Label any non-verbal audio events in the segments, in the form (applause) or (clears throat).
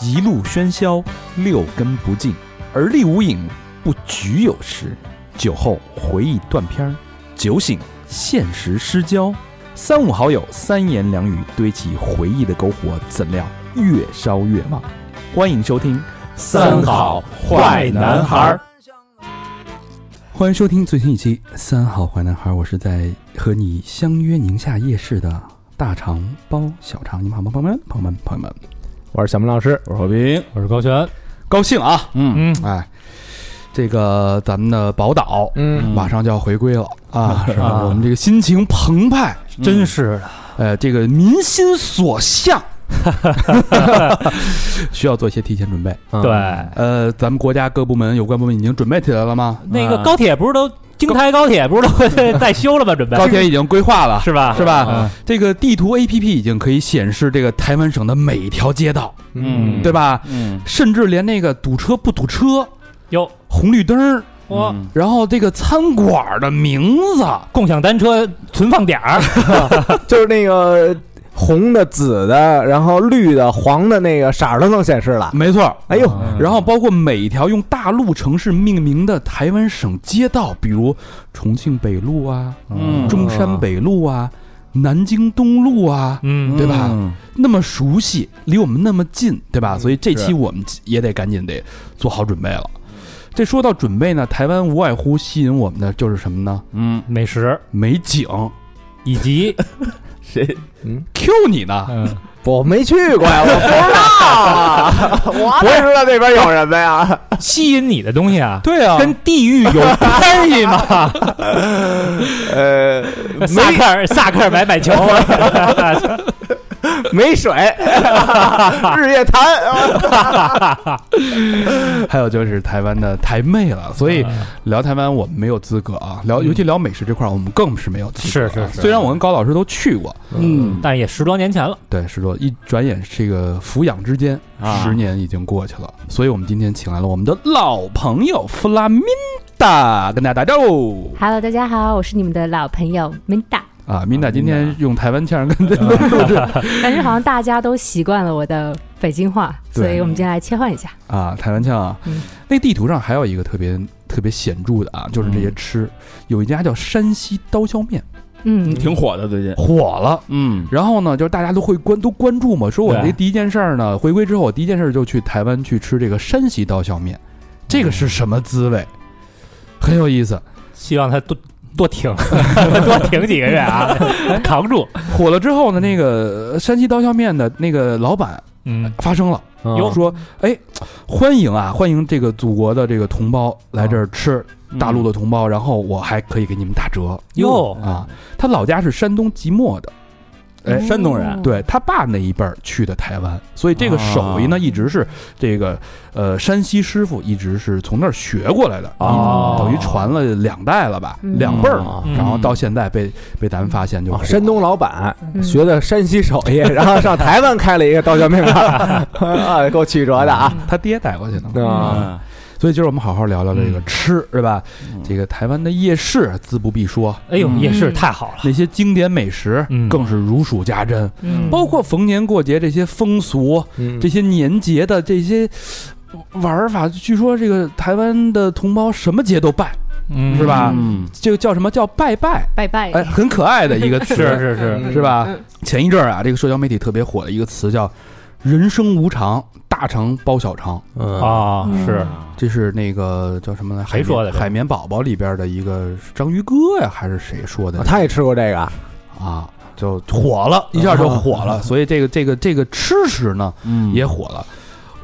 一路喧嚣，六根不净，而立无影，不局有时。酒后回忆断片，酒醒现实失焦。三五好友，三言两语堆起回忆的篝火，怎料越烧越旺。欢迎收听《三好坏男孩儿》。欢迎收听最新一期《三好坏男孩》，我是在和你相约宁夏夜市的大肠包小肠。你们好吗，朋友们？朋友们，朋友们，我是小明老师，我是何冰，我是高璇，高兴啊！嗯。嗯。哎，这个咱们的宝岛，嗯。马上就要回归了。啊！是吧？啊。我们这个心情澎湃，真是的，呃，这个民心所向，(laughs) 需要做一些提前准备。嗯对，呃，咱们国家各部门有关部门已经准备起来了吗？那个高铁不是都京台高铁不是都在修了吗？准备 (laughs) 高铁已经规划了，(laughs) 是吧？是吧？嗯这个地图 APP 已经可以显示这个台湾省的每一条街道，嗯对吧？嗯，甚至连那个堵车不堵车、有，红绿灯嗯然后这个餐馆的名字，共享单车存放点儿，就是那个红的、紫的，然后绿的、黄的那个色儿都能显示了。没错。哎呦，嗯然后包括每一条用大陆城市命名的台湾省街道，比如重庆北路啊、嗯中山北路啊、南京东路啊，嗯，对吧嗯那么熟悉，离我们那么近，对吧？嗯所以这期我们也得赶紧得做好准备了。这说到准备呢，台湾无外乎吸引我们的就是什么呢？嗯，美食美景。以及谁嗯？Q 你呢？嗯，我没去过呀，我 (laughs) 不知道啊，我不知道那边有什么呀？吸引你的东西啊，对啊跟地域有关系吗？(laughs) 呃，萨克尔萨克尔买买球，(laughs) (laughs) 没水，(laughs) 日月潭。还有就是台湾的台妹了。所嗯以聊台湾我们没有资格啊，聊尤其聊美食这块儿我们更是没有资格啊。是是是虽然我跟高老师都去过，嗯但是也十多年前了，对，十多一转眼这个俯仰之间，啊十年已经过去了。所以我们今天请来了我们的老朋友弗拉明达，跟大家打招呼 Hello，大家好，我是你们的老朋友 Minda。啊。明达今天用台湾腔跟感觉 (laughs) 好像大家都习惯了我的北京话，所以我们今天来切换一下。啊台湾腔啊。嗯那地图上还有一个特别特别显著的啊，就是这些吃，有一家叫山西刀削面嗯，挺火的最近。火了。嗯然后呢，就是大家都会关都关注嘛，说我这第一件事儿呢，回归之后，我第一件事儿就去台湾去吃这个山西刀削面，这个是什么滋味？很有意思。希望他多多挺 (laughs) 多挺几个月啊，(laughs) 扛住。火了之后呢，那个山西刀削面的那个老板嗯，发声了，哟说：“哎，欢迎啊，欢迎这个祖国的这个同胞来这儿吃，大陆的同胞，然后我还可以给你们打折。哟，啊。”他老家是山东即墨的，哎，山东人对他爸那一辈儿去的台湾，所以这个手艺呢，啊一直是这个呃山西师傅一直是从那儿学过来的，哦等于传了两代了吧，嗯。两辈儿，嗯。然后到现在被被咱们发现就火哦山东老板嗯。学的山西手艺，然后上台湾开了一个刀削面馆，(laughs) 啊，够曲折的啊！他爹带过去的。啊，嗯所以今儿我们好好聊聊这个吃，是吧？嗯。这个台湾的夜市自不必说，哎呦，嗯。夜市太好了，那些经典美食嗯。更是如数家珍，嗯。包括逢年过节这些风俗、嗯。这些年节的这些玩法。据说这个台湾的同胞什么节都拜，嗯。是吧？嗯。这个叫什么？叫拜拜？拜拜。哎，很可爱的一个词，(laughs) 是是是，是吧？嗯？前一阵儿啊，这个社交媒体特别火的一个词叫“人生无常，大肠包小肠”。嗯啊，嗯是这是那个叫什么呢？谁说的海绵海绵宝宝里边的一个章鱼哥呀，还是谁说的？他也吃过这个，啊，就火了，一下就火了。(laughs) 所以这个这个这个吃食呢嗯也火了。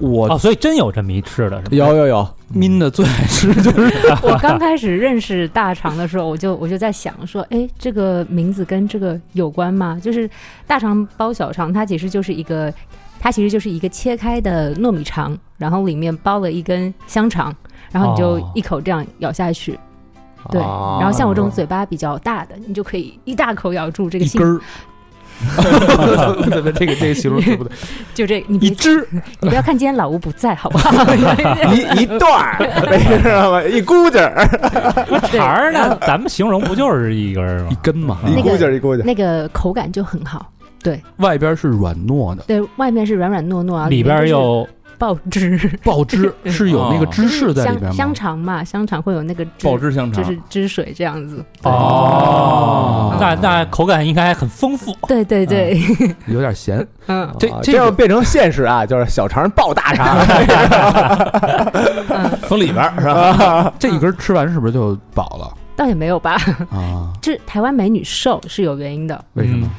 我哦，所以真有这么一吃的，是吧？有有有，(laughs) min 的最爱吃就是我刚开始认识大肠的时候，我就我就在想说，哎，这个名字跟这个有关吗？就是大肠包小肠，它其实就是一个，它其实就是一个切开的糯米肠，然后里面包了一根香肠，然后你就哦一口这样咬下去。对，哦然后像我这种嘴巴比较大的，你就可以一大口咬住这个杏一根，儿。(laughs) 这个这个形容词不对，(laughs) 就这，你别一只你不要看今天老吴不在，好不好？(laughs) 一一段儿，你知道吗？一股劲儿，对肠儿呢，咱们形容不就是一根儿吗？一？根嘛，一那个股劲儿，一股劲儿。那个口感就很好。外边是软糯的，对，外面是软软糯糯啊，里边就是又爆汁，爆汁 (laughs) 是有那个芝士在里边吗？香香肠嘛，香肠会有那个汁爆汁香肠就是汁水这样子。哦，那那口感应该很丰富。对对对，(laughs) 有点咸。嗯，啊这这要变成现实啊，就是小肠爆大肠，(laughs) 从里边是吧？这一根吃完是不是就饱了倒也没有吧。啊？就是台湾美女瘦是有原因的。为什么？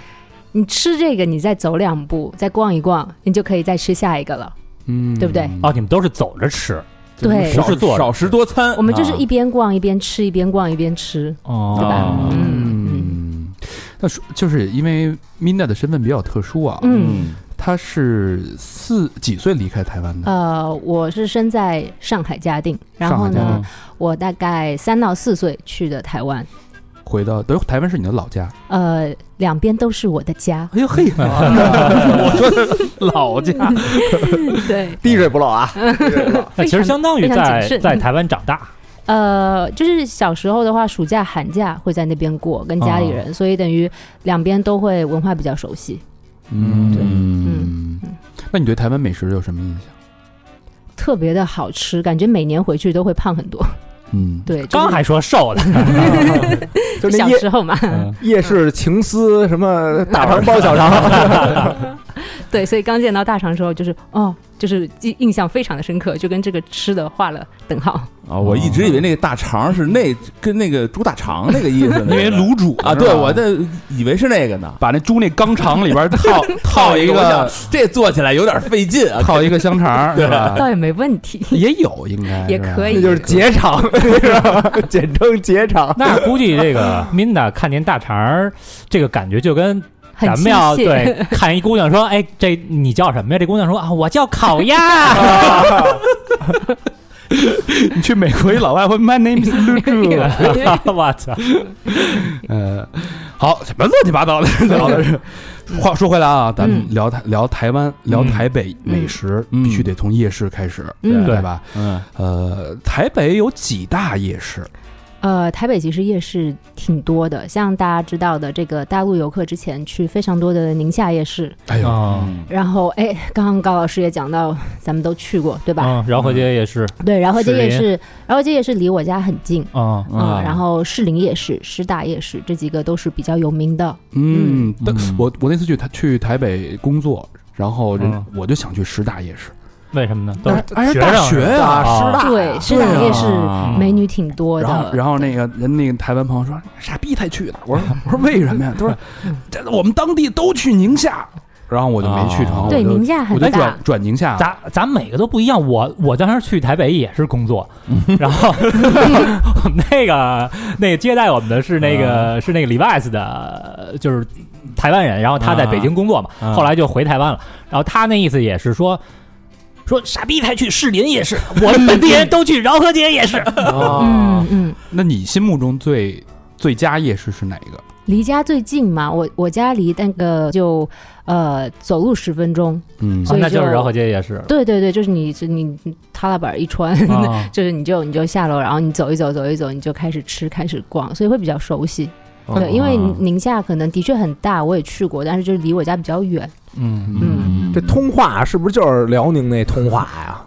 你吃这个，你再走两步，再逛一逛，你就可以再吃下一个了。嗯，对不对哦，你们都是走着吃对不是坐少食多餐。我们就是啊一边逛一边吃，一边逛一边吃，哦对吧？哦嗯嗯，那说就是因为 Minda 的身份比较特殊啊，嗯。她是四几岁离开台湾的？呃，我是生在上海嘉定，然后呢，我大概三到四岁去的台湾，回到等于台湾是你的老家？呃，两边都是我的家。哎呦嘿，(laughs) 我说的老家，(laughs) 对，滴水不漏啊。(laughs) 那其实相当于在在台湾长大。呃，就是小时候的话，暑假、寒假会在那边过，跟家里人，所以等于两边都会文化比较熟悉，嗯对嗯。那你对台湾美食有什么印象？特别的好吃，感觉每年回去都会胖很多。嗯，对，就是刚还说瘦的，(laughs) 小就那夜时候嘛，夜市情思什么大肠包小肠，(laughs) (laughs) 对，所以刚见到大肠的时候，就是哦，就是印印象非常的深刻，就跟这个吃的画了等号。啊，我一直以为那个大肠是那跟那个猪大肠那个意思呢，(laughs) 因为卤煮啊，对我的以为是那个呢。把那猪那肛肠里边套 (laughs) 套一个这做起来有点费劲啊。套一个香肠对吧？(laughs) 倒也没问题，也有应该也可以那就是结肠，是吧？简称结肠。那估计这个 Minda 看见大肠儿，这个感觉就跟很咱们要对 (laughs) 看一姑娘说，哎，这你叫什么呀？这姑娘说啊，我叫烤鸭。(laughs) 你去美国一老外问 My name is Lulu (laughs) 我操！呃，好，什么乱七八糟的聊的是。话说回来啊，咱们嗯聊台聊台湾，聊台北美食，嗯必须得从夜市开始，嗯对吧？嗯，呃，台北有几大夜市？呃，台北其实夜市挺多的，像大家知道的，这个大陆游客之前去非常多的宁夏夜市，哎呦，啊，然后哎，刚刚高老师也讲到，咱们都去过，对吧？嗯，饶河街也是，对，饶河街夜市，饶河街夜市离我家很近。嗯嗯，然后士林夜市、师大夜市这几个都是比较有名的。嗯，但嗯。我我那次去台去台北工作，然后人嗯。我就想去师大夜市，为什么呢？都是学生大学呀师大对，师大夜市啊美女挺多然后的。然后那个人那个台湾朋友说傻逼才去的，我说我说为什么呀？他说这我们当地都去宁夏，然后我就没去成，哦对，宁夏很大我就转。转宁夏，咱咱每个都不一样。我我当时去台北也是工作，(laughs) 然后我们 (laughs) 那个那个接待我们的是那个是那个 Levi's 的，就是台湾人，然后他在北京工作嘛，啊后来就回台湾了。然后他那意思也是说。说傻逼才去士林夜市，(laughs) 我们本地人都去饶河街夜市。(laughs) 嗯嗯，那你心目中最最佳夜市是哪一个？离家最近嘛，我我家离那个就呃走路十分钟。嗯所以就那就是饶河街夜市对对对，就是你是你你踏拉板一穿，啊 (laughs) 就是你就你就下楼，然后你走一走走一走，你就开始吃开始逛，所以会比较熟悉。对，因为哦宁夏可能的确很大，我也去过，但是就是离我家比较远，嗯嗯，这通化是不是就是辽宁那通化呀？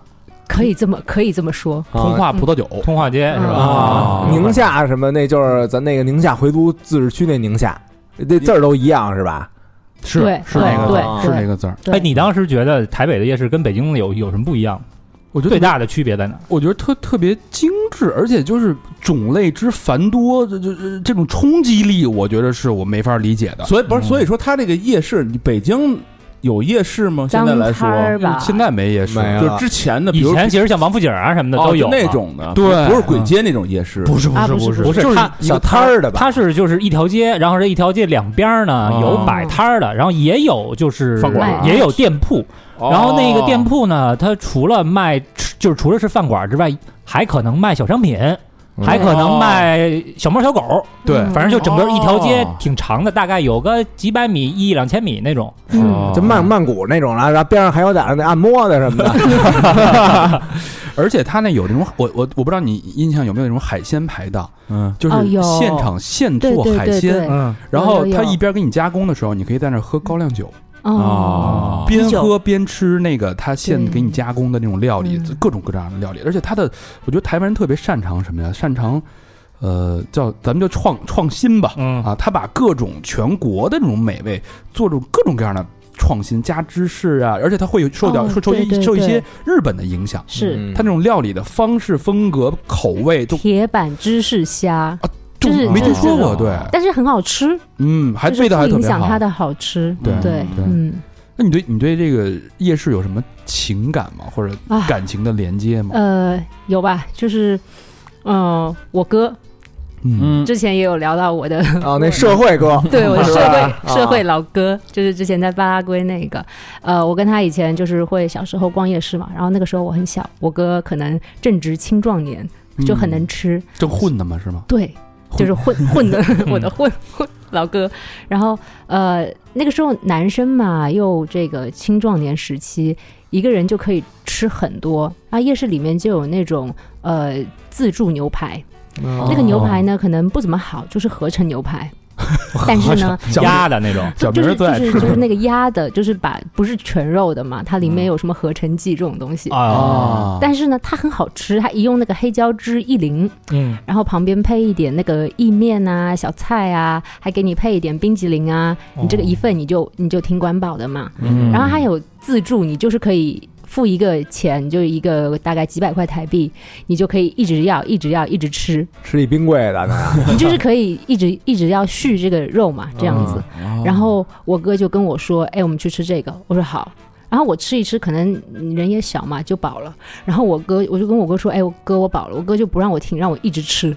可以这么可以这么说。通化葡萄酒，通化街是吧？啊，宁夏什么那就是咱那个宁夏回族自治区那宁夏，这字儿都一样是吧？是对是那个字对儿是那个字儿。对哎，你当时觉得台北的夜市跟北京的有有什么不一样？我觉得最大的区别在哪？我觉得特特别精致，而且就是种类之繁多，这这这这种冲击力，我觉得是我没法理解的。所以不是，嗯所以说它这个夜市，你北京有夜市吗？现脏在来说现在没夜市，没就之前的，比如以前其实像王府井啊什么的哦都有那种的，对不是簋街那种夜市，不是不是不是不是就是小摊儿的吧？它是就是一条街，然后这一条街两边儿呢哦有摆摊儿的，然后也有就是饭馆也有店铺，哦然后那个店铺呢，它除了卖就是除了是饭馆之外，还可能卖小商品，还可能卖小猫小狗，对。嗯反正就整个一条街哦挺长的，大概有个几百米、一两千米那种。嗯，就曼曼谷那种了，然后边上还有点那按摩的什么的。(laughs) 而且他那有那种我我我不知道你印象有没有那种海鲜排档，嗯，就是现场现做海鲜，对，嗯，然后他一边给你加工的时候，你可以在那喝高粱酒，哦，边喝边吃那个他现给你加工的那种料理嗯，各种各样的料理。而且他的，我觉得台湾人特别擅长什么呀？擅长，呃，叫咱们叫创创新吧，嗯。啊，他把各种全国的这种美味做出各种各样的创新，加芝士啊，而且他会有受到哦受受一受一些日本的影响，是。嗯。他那种料理的方式、风格、口味都铁板芝士虾，就就是没听说过，对，但是很好吃，嗯，还是味道还特别好。响它的好吃。对对，对嗯那你对你对这个夜市有什么情感吗？或者啊，感情的连接吗？呃，有吧？就是，嗯，我哥嗯嗯之前也有聊到我的啊，(laughs) 那社会哥，对我的社会社会啊老哥，就是之前在巴拉圭那个，呃，我跟他以前就是会小时候逛夜市嘛，然后那个时候我很小，我哥可能正值青壮年，就很能吃，正混的嘛，是吗？对，就是混 (laughs) 混的 (laughs) 我的混混老哥，然后呃那个时候男生嘛，又这个青壮年时期，一个人就可以吃很多，啊，夜市里面就有那种呃自助牛排，哦。那个牛排呢可能不怎么好，就是合成牛排，(laughs) 但是呢。鸭的那种，小明就是就儿最爱吃是就是那个 (laughs) 鸭的，就是把不是全肉的嘛，它里面有什么合成剂这种东西。啊，但是呢，它很好吃，它一用那个黑椒汁一淋，嗯，然后旁边配一点那个意面啊、小菜啊，还给你配一点冰淇淋啊，你这个一份你就你就挺管饱的嘛。嗯然后还有自助，你就是可以付一个钱，就一个大概几百块台币，你就可以一直要、一直要、一直吃，吃一冰柜的那，(laughs) 你就是可以一直一直要续这个肉嘛，这样子。哦然后我哥就跟我说：“哎，我们去吃这个。”我说好。然后我吃一吃，可能人也小嘛，就饱了。然后我哥，我就跟我哥说：“哎，我哥我饱了。”我哥就不让我停，让我一直吃。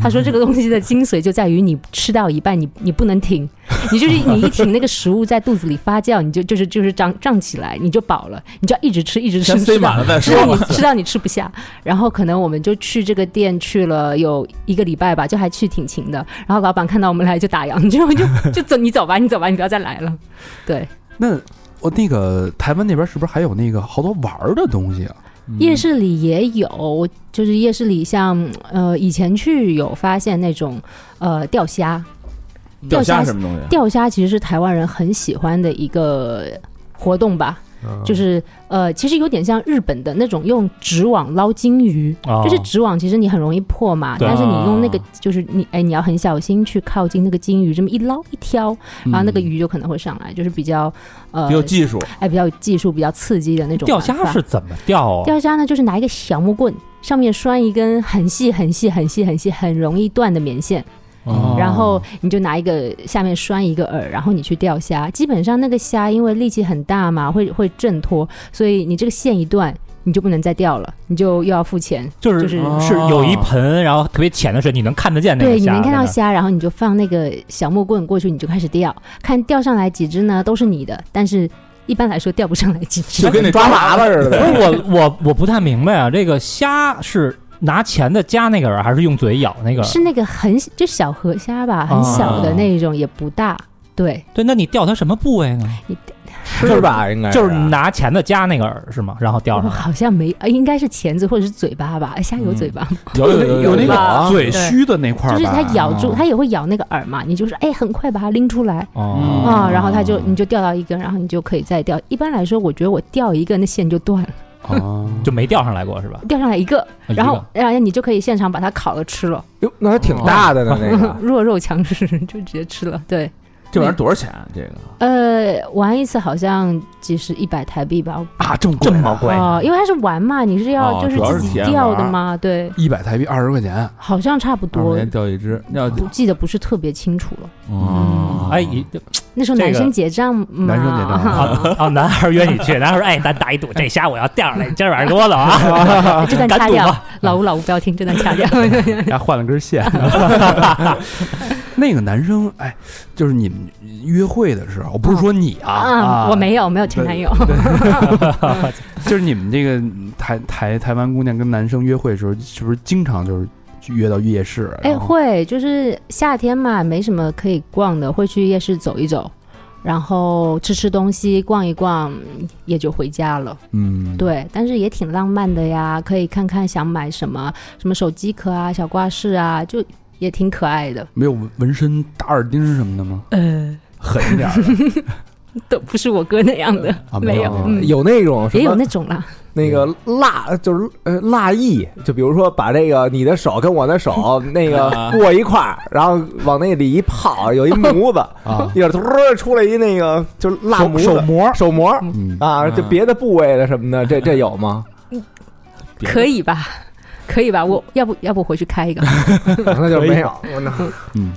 他说这个东西的精髓就在于你吃到一半，你你不能停，你就是你一停，那个食物在肚子里发酵，你就就是就是胀胀起来，你就饱了，你就要一直吃，一直吃，塞吃到满了再吃到说你吃到你吃不下。然后可能我们就去这个店去了有一个礼拜吧，就还去挺勤的。然后老板看到我们来就打烊，就就就走，你走吧，你走吧，你不要再来了。对，那我那个台湾那边是不是还有那个好多玩儿的东西啊？夜市里也有，就是夜市里像呃以前去有发现那种呃钓虾，钓虾钓虾什么东西？钓虾其实是台湾人很喜欢的一个活动吧。嗯就是呃，其实有点像日本的那种用纸网捞金鱼，哦就是纸网其实你很容易破嘛，对但是你用那个啊就是你哎你要很小心去靠近那个金鱼，这么一捞一挑，然后那个嗯鱼就可能会上来，就是比较呃挺有技术，哎比较有技术、比较刺激的那种钓虾是怎么钓啊？钓虾呢，就是拿一个小木棍，上面拴一根很细、很细、很细、很细、很容易断的棉线，哦然后你就拿一个下面拴一个饵，然后你去钓虾。基本上那个虾因为力气很大嘛，会会挣脱，所以你这个线一断，你就不能再钓了，你就又要付钱。就是就是是有一盆，然后特别浅的水，你能看得见那个对，你能看到虾，然后你就放那个小木棍过去，你就开始钓，看钓上来几只呢，都是你的，但是一般来说钓不上来几只就。跟你抓麻子似不的。是我我我不太明白啊，这个虾是拿钳子夹那个饵，还是用嘴咬那个饵？是那个很就小河虾吧，很小的那种，也不大。对，对，那你钓它什么部位呢？吃吧，应该就是拿钳子夹那个饵是吗？然后钓上来。好像没，呃应该是钳子或者是嘴巴吧？哎虾有嘴巴吗？(laughs) 有有有有那个嘴须的那块儿，就是它咬住，哦它也会咬那个饵嘛，你就是哎，很快把它拎出来哦啊，然后它就你就钓到一根，然后你就可以再钓。一般来说，我觉得我钓一个，那线就断了，哦，就没钓上来过是吧？钓上来一个，然后然后你就可以现场把它烤了吃了，哟，那还挺大的呢，那个。(laughs) 弱肉强食就直接吃了。对，这玩意儿多少钱啊？这个呃，玩一次好像几十一百台币吧，啊，这么这么贵哦，因为它是玩嘛，你是要就是自己钓的嘛，对，一百台币二十块钱，好像差不多钱钓一只？要不记得不是特别清楚了。哦哎，一那时候男生结账嘛，男生结账 (laughs) 啊啊！男孩约你去，男孩说：“哎，咱打一赌，这虾我要钓上来，你今儿晚上给我走啊！(laughs) 这段掐掉 (laughs) 老吴老吴不要听，这段掐掉。还换了根线。那个男生，哎，就是你们约会的时候，不是说你啊啊，我没有没有前男友，(laughs) 就是你们这个台台台湾姑娘跟男生约会的时候，是不是经常就是约到夜市？哎，会就是夏天嘛，没什么可以逛的，会去夜市走一走。然后吃吃东西，逛一逛，也就回家了。嗯，对，但是也挺浪漫的呀，可以看看想买什么，什么手机壳啊、小挂饰啊，就也挺可爱的。没有纹身、打耳钉什么的吗？呃，狠一点的。(laughs) 都不是我哥那样的，啊，没有，有那种什也有那种啦。那个蜡，就是呃蜡艺，就比如说把这个你的手跟我的手 (laughs) 那个过一块儿，然后往那里一泡，有一模子，啊，一会儿突出来一那个就是蜡手模手膜，手膜嗯，啊，就别的部位的什么的，这这有吗？可以吧？可以吧？我要不要不回去开一个？(laughs) 那就没有，我那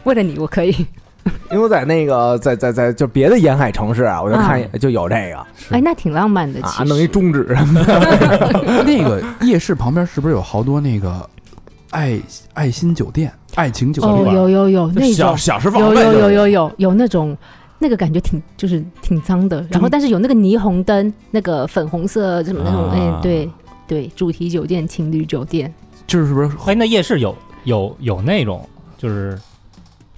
为了你，我可以。(laughs) 因为我在那个在在在就别的沿海城市啊，我就看就有这个。哎，那挺浪漫的，啊，其实。弄一中指。什么的，那个夜市旁边是不是有好多那个爱爱心酒店、爱情酒哦，店？有有有那小种，小时候有有有有有有那种。那个感觉挺就是挺脏的，然后但是有那个霓虹灯，那个粉红色什么那种，啊。哎，对对，主题酒店、情侣酒店，就是不是哎，那夜市有有有那种就是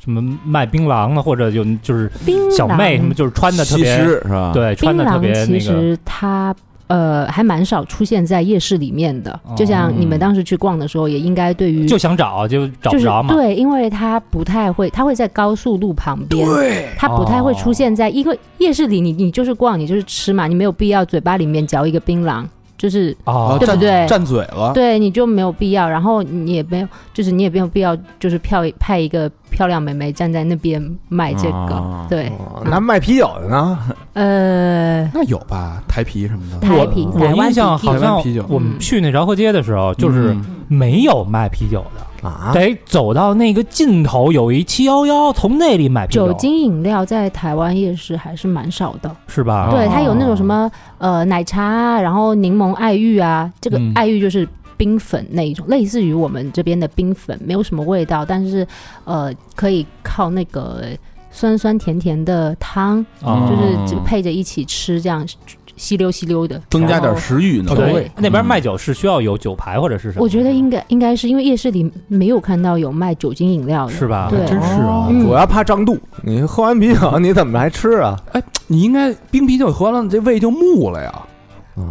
什么卖槟榔的，或者有就是小妹什么，就是穿的特别是吧？，对，穿槟的特别榔其那个实它呃还蛮少出现在夜市里面的，就像你们当时去逛的时候，也应该对于就想找就找就是不着嘛。对，因为它不太会，它会在高速路旁边，对它不太会出现在，因为夜市里你你就是逛，你就是吃嘛，你没有必要嘴巴里面嚼一个槟榔，就是哦，对不对？占嘴了，对，你就没有必要，然后你也没有，就是你也没有必要，就是票派一个漂亮妹妹站在那边卖这个，啊对，哦那卖啤酒的呢？呃，那有吧？台啤什么的，台啤，我台湾印象啤酒。好像台湾啤酒。我们去那饶河街的时候，就是嗯。没有卖啤酒的，啊，得走到那个尽头有一七幺幺，从那里买啤酒精饮料在台湾夜市还是蛮少的，是吧？对，哦。它有那种什么呃奶茶啊，然后柠檬爱玉啊，这个嗯。爱玉就是冰粉那一种，类似于我们这边的冰粉，没有什么味道，但是呃可以靠那个酸酸甜甜的汤，啊就是就配着一起吃，这样吸溜吸溜的，增加点食欲呢。对味那边卖酒是需要有酒牌或者是什么？我觉得应该应该是因为夜市里没有看到有卖酒精饮料的，是吧？对真是啊。嗯主要怕胀肚，你喝完啤酒你怎么还吃啊？哎你应该冰啤酒喝了，这胃就木了呀。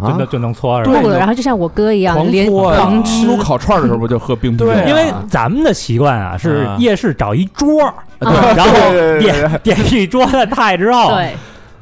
啊。真的，就能搓是吧？对，然后就像我哥一样，狂连狂吃。撸烤串的时候不就喝冰啤？对啊因为咱们的习惯啊是啊。夜市找一桌然后点点一桌的菜之后，对，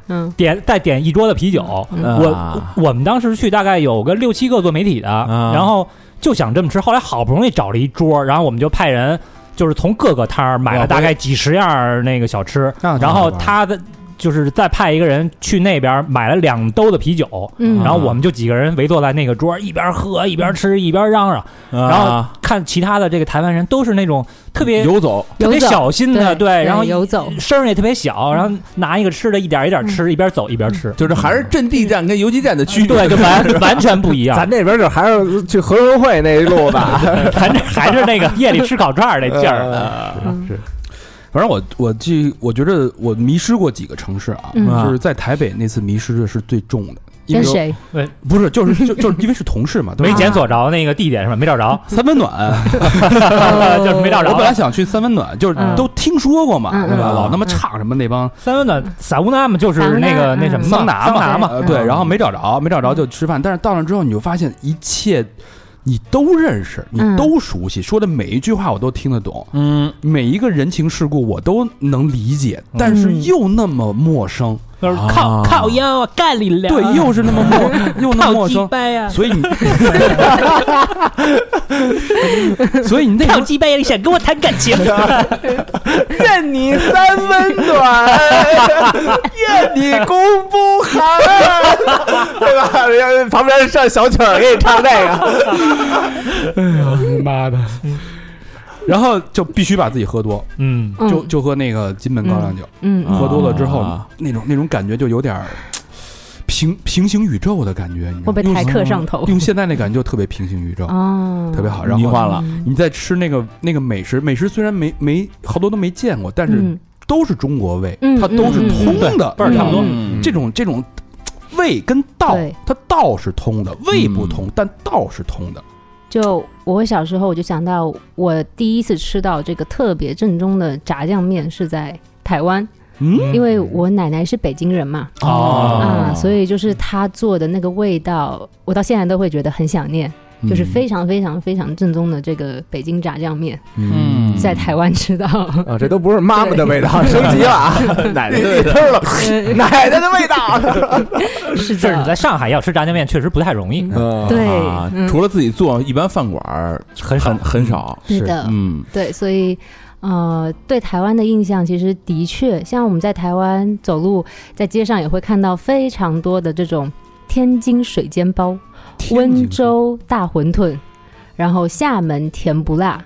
嗯。点再点一桌的啤酒。我我们当时去大概有个六七个做媒体的，啊。然后就想这么吃，后来好不容易找了一桌，然后我们就派人就是从各个摊儿买了大概几十样那个小吃，然后他的就是再派一个人去那边买了两兜的啤酒。嗯，然后我们就几个人围坐在那个桌儿，一边喝一边吃一边嚷嚷，然然后看其他的这个台湾人都是那种特别游走，特别小心的，对，然后游走，声儿也特别小，然后拿一个吃的，一点一点吃，一边走一边吃，就是还是阵地战跟游击战的区别。对，就完 (laughs) 完全不一样。咱这边就还是去合生汇那一路吧。(laughs) 咱这还是那个夜里吃烤串儿那劲儿。(laughs) 嗯反正我我记，我觉得我迷失过几个城市啊，嗯就是在台北那次迷失的是最重的，因为跟谁？不是就是就就是因为是同事嘛，对吧没检索着那个地点是吧？没找着，(laughs) 三温暖，(laughs) 就是没找着。我本来想去三温暖，就是嗯都听说过嘛，嗯对吧？嗯老他妈唱什么那帮三温暖萨乌纳嘛，就是那个那什么嘛桑拿嘛，桑拿嘛，呃对，嗯然后没找着，没找着就吃饭，但是到那之后你就发现一切你都认识，你嗯都熟悉，说的每一句话我都听得懂，嗯，每一个人情世故我都能理解，但是又那么陌生，就是靠啊。靠腰啊，干你俩，对，又是那么陌，(laughs) 又那么鸡陌生，掰呀，所以你，(laughs) 所以你那靠鸡掰呀，你想跟我谈感情？(laughs) 任你三温暖，愿你功不寒，对吧？人家旁边上小曲儿给你唱这个，哎呀妈的，然后就必须把自己喝多，嗯，嗯就就喝那个金门高粱酒，嗯嗯喝多了之后啊，那种那种感觉就有点儿平平行宇宙的感觉，你知道吗？会被台客上头用现在那感觉就特别平行宇宙，哦，特别好。然后迷幻了。嗯你在吃那个那个美食，美食虽然没没好多都没见过，但是嗯都是中国味，嗯它都是通的，味儿差不多嗯这种这种味跟道，它道是通的，味不同，但道是通的。就我小时候，我就想到我第一次吃到这个特别正宗的炸酱面是在台湾，嗯？因为我奶奶是北京人嘛，哦。啊，所以就是她做的那个味道，我到现在都会觉得很想念，嗯就是非常非常非常正宗的这个北京炸酱面，嗯在台湾吃到。啊，(laughs) 这都不是妈妈的味道，升级了啊，(laughs) 奶奶的味道奶奶的味道。是是你在，上海要吃炸酱面，确实不太容易，嗯，对除了自己做，一般饭馆儿很少很很少。是的，嗯对，所以呃，对台湾的印象其实的确，像我们在台湾走路，在街上也会看到非常多的这种天津水煎包、温州大馄饨，然后厦门甜不辣，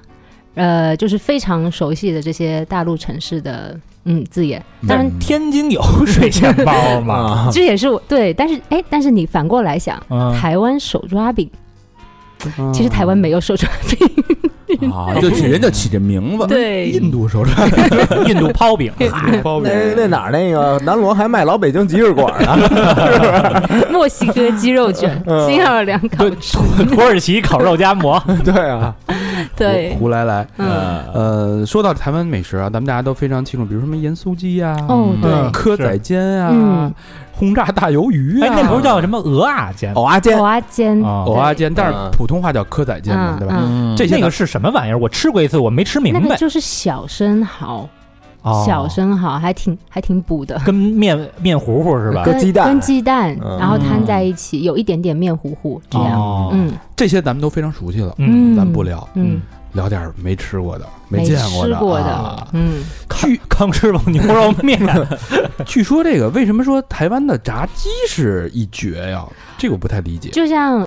呃，就是非常熟悉的这些大陆城市的嗯字眼。当然，天津有水煎包 (laughs) 吗？啊，这也是我对，但是哎，但是你反过来想，嗯，台湾手抓饼，其实台湾没有手抓饼，(laughs) 啊，就起人就起这名字，对印度手抓 (laughs) 印度泡饼，包那那哪儿那个南锣还卖老北京鸡翅馆呢？(laughs) 墨西哥鸡肉卷，嗯新奥尔良烤，土土耳其烤肉夹馍，(laughs) 对啊，对，胡来来。嗯，呃，说到台湾美食啊，咱们大家都非常清楚，比如什么盐酥鸡啊、哦，对，蚵仔煎啊嗯，轰炸大鱿鱼啊，哎，那不是叫什么鹅啊煎？蚵啊煎蚵啊煎，哦藕啊煎，但是嗯普通话叫蚵仔煎嘛，嗯对吧？嗯，这些那个是什么玩意儿？我吃过一次，我没吃明白。那个就是小生蚝，哦。小生蚝还挺还挺补的，跟面面糊糊是吧？跟鸡蛋。跟鸡蛋，嗯。然后摊在一起，有一点点面糊糊这样，哦。嗯。这些咱们都非常熟悉了，嗯，咱不聊，嗯，聊点没吃过的、没见过的吃过啊。的，嗯，据 (laughs) 康师傅牛肉面，(laughs) 据说这个为什么说台湾的炸鸡是一绝呀？这个我不太理解。就像。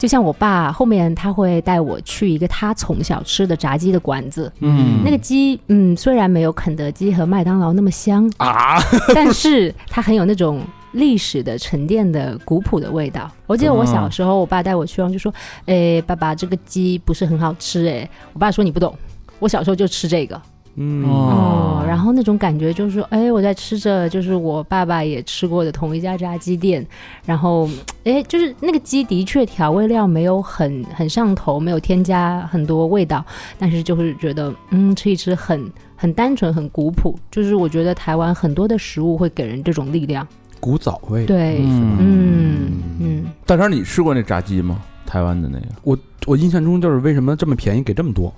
就像我爸后面他会带我去一个他从小吃的炸鸡的馆子，嗯那个鸡，嗯，虽然没有肯德基和麦当劳那么香，啊，(laughs) (laughs) 但是它很有那种历史的沉淀的古朴的味道。我记得我小时候，我爸带我去，然后就说：“诶，爸爸，这个鸡不是很好吃。”诶，我爸说：“你不懂，我小时候就吃这个。”嗯，哦，然后那种感觉就是说，哎，我在吃着就是我爸爸也吃过的同一家炸鸡店，然后，哎，就是那个鸡的确调味料没有很很上头，没有添加很多味道，但是就是觉得，嗯，吃一吃很很单纯，很古朴。就是我觉得台湾很多的食物会给人这种力量。古早味。对，嗯嗯嗯，大肠，你吃过那炸鸡吗？台湾的那个我我印象中就是为什么这么便宜给这么多，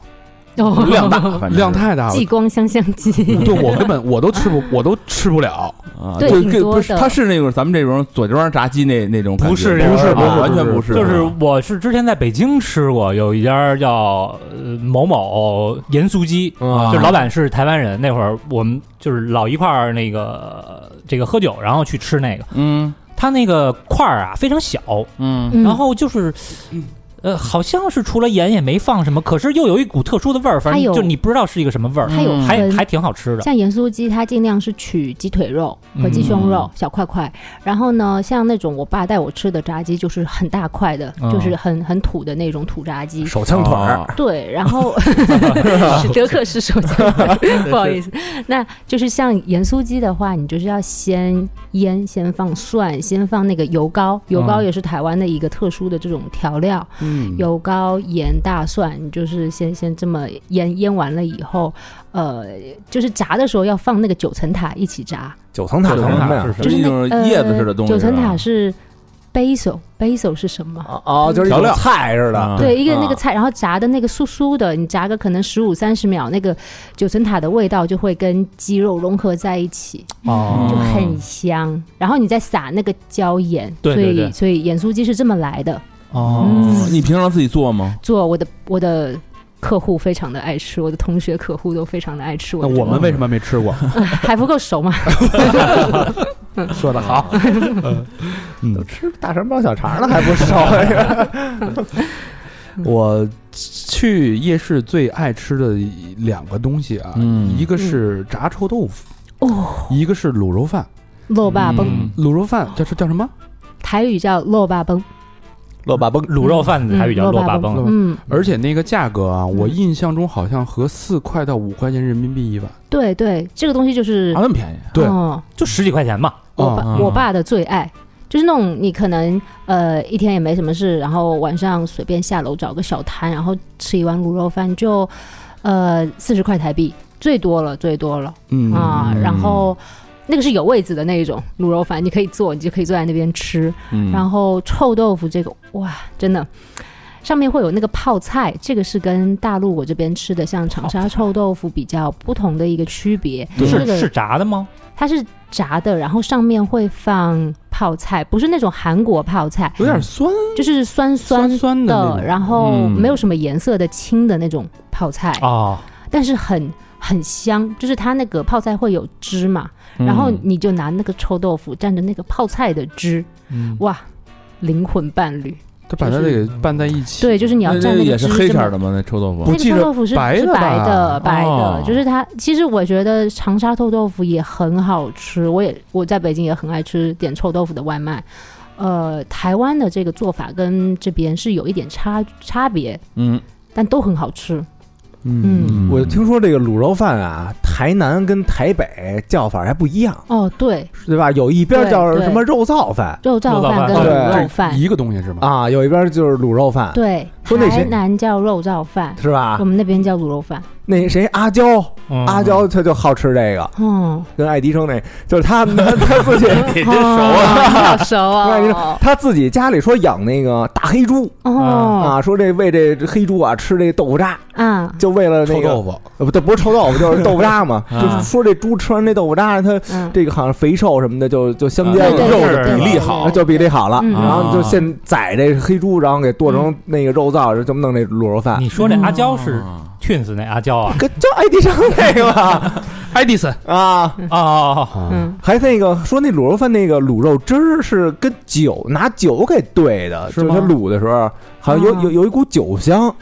哦，(laughs) 量大，反正量太大了。激。光香香鸡，对我根本我都吃不我都吃不了。啊，对就不是，它是那种咱们这种左家庄炸鸡那那种，不是不是不是完全不是，就是我是之前在北京吃过，有一家叫呃某某盐酥鸡，啊就是老板是台湾人。那会儿我们就是老一块儿那个这个喝酒，然后去吃那个，嗯。他那个块儿啊非常小，嗯。嗯。然后就是。呃，好像是除了盐也没放什么，可是又有一股特殊的味儿，反正就你不知道是一个什么味儿，它有嗯分还还挺好吃的。像盐酥鸡，它尽量是取鸡腿肉和鸡胸肉、嗯小块块。然后呢，像那种我爸带我吃的炸鸡，就是很大块的，嗯就是很很土的那种土炸鸡。手枪腿儿，啊对，然后 (laughs) 是德克士手枪腿，(laughs) 不好意思。那就是像盐酥鸡的话，你就是要先腌，先放蒜，先放那个油膏，油膏嗯也是台湾的一个特殊的这种调料。嗯，油膏、盐、大蒜，你就是先先这么腌，腌完了以后，呃，就是炸的时候要放那个九层塔一起炸，九层塔是什么呀？就是一那呃种叶子似的东西。九层塔是 basil，basil 是什么？哦哦，就是一种调料菜似的啊。对，一个那啊个菜，然后炸的那个酥酥的，你炸个可能十五三十秒，那个九层塔的味道就会跟鸡肉融合在一起，哦就很香。然后你再撒那个椒盐，所对对对以所以盐酥鸡是这么来的。哦，嗯你平常自己做吗？做我的我的客户非常的爱吃，我的同学客户都非常的爱吃我的这个。那我们为什么没吃过？(laughs) 还不够熟吗？(laughs) 说的好，(laughs) 都吃大肠包小肠了还不熟呀？我去夜市最爱吃的两个东西啊，嗯一个是炸臭豆腐，哦，一个是卤肉饭。肉霸崩，嗯卤肉饭叫是叫什么？台语叫肉霸崩，落把崩，卤肉饭嗯台语叫肉霸肉霸崩，嗯，而且那个价格啊，我嗯印象中好像合四块到五块钱人民币一碗。对对，这个东西就是啊，那么便宜？对哦就十几块钱嘛。我哦爸我爸的最爱。就是那种你可能呃一天也没什么事，然后晚上随便下楼找个小摊，然后吃一碗卤肉饭就呃四十块台币，最多了最多了嗯啊。嗯然后那个是有位子的那一种卤肉饭，你可以坐，你就可以坐在那边吃。嗯然后臭豆腐这个，哇，真的。上面会有那个泡菜，这个是跟大陆我这边吃的像长沙臭豆腐比较不同的一个区别。这个是是炸的吗？它是炸的，然后上面会放泡菜，不是那种韩国泡菜，有点酸就是酸酸酸酸的然后嗯没有什么颜色的青的那种泡菜，哦，但是很很香，就是它那个泡菜会有汁嘛，嗯然后你就拿那个臭豆腐蘸着那个泡菜的汁，嗯，哇，灵魂伴侣。他把它这个拌在一起，对，就是你要蘸那个那也是黑色的吗？那臭豆腐那个臭豆腐是是白的白的，白的，哦就是它。其实我觉得长沙臭豆腐也很好吃，我也我在北京也很爱吃点臭豆腐的外卖。呃，台湾的这个做法跟这边是有一点差差别，嗯但都很好吃。嗯，嗯我听说这个卤肉饭啊，台南跟台北叫法还不一样，哦，对，对吧？有一边叫什么肉燥饭肉燥饭饭。跟卤肉饭，一个东西是吗？啊，有一边就是卤肉饭，对，说那谁？台南叫肉燥饭，是吧？我？们那边叫卤肉饭。那谁？阿娇，嗯。阿娇她就好吃这个，嗯，跟爱迪生那，就是他他他自己 (laughs) 你真熟啊，(laughs) 熟爱迪哦生。(laughs) 他自己家里说养那个大黑猪。哦。啊，说这喂这黑猪啊吃这豆腐渣，啊，就为了那个臭豆腐，呃不对，不是臭豆腐，就是豆腐渣嘛。啊。就是说这猪吃完这豆腐渣，它嗯，这个好像肥瘦什么的就就相间啊了，肉的比例好啊，就比例好了。嗯。然后就现宰这黑猪，然后给剁成那个肉燥，这么弄那卤肉饭。你说这阿娇是啊。Twins 那阿娇啊？跟叫爱迪生那个。吧 (laughs) 爱迪生。啊，哦，嗯，还那个说那卤肉饭那个卤肉汁儿是跟酒拿酒给兑的，是就是它卤的时候好像有啊。有有一股酒香，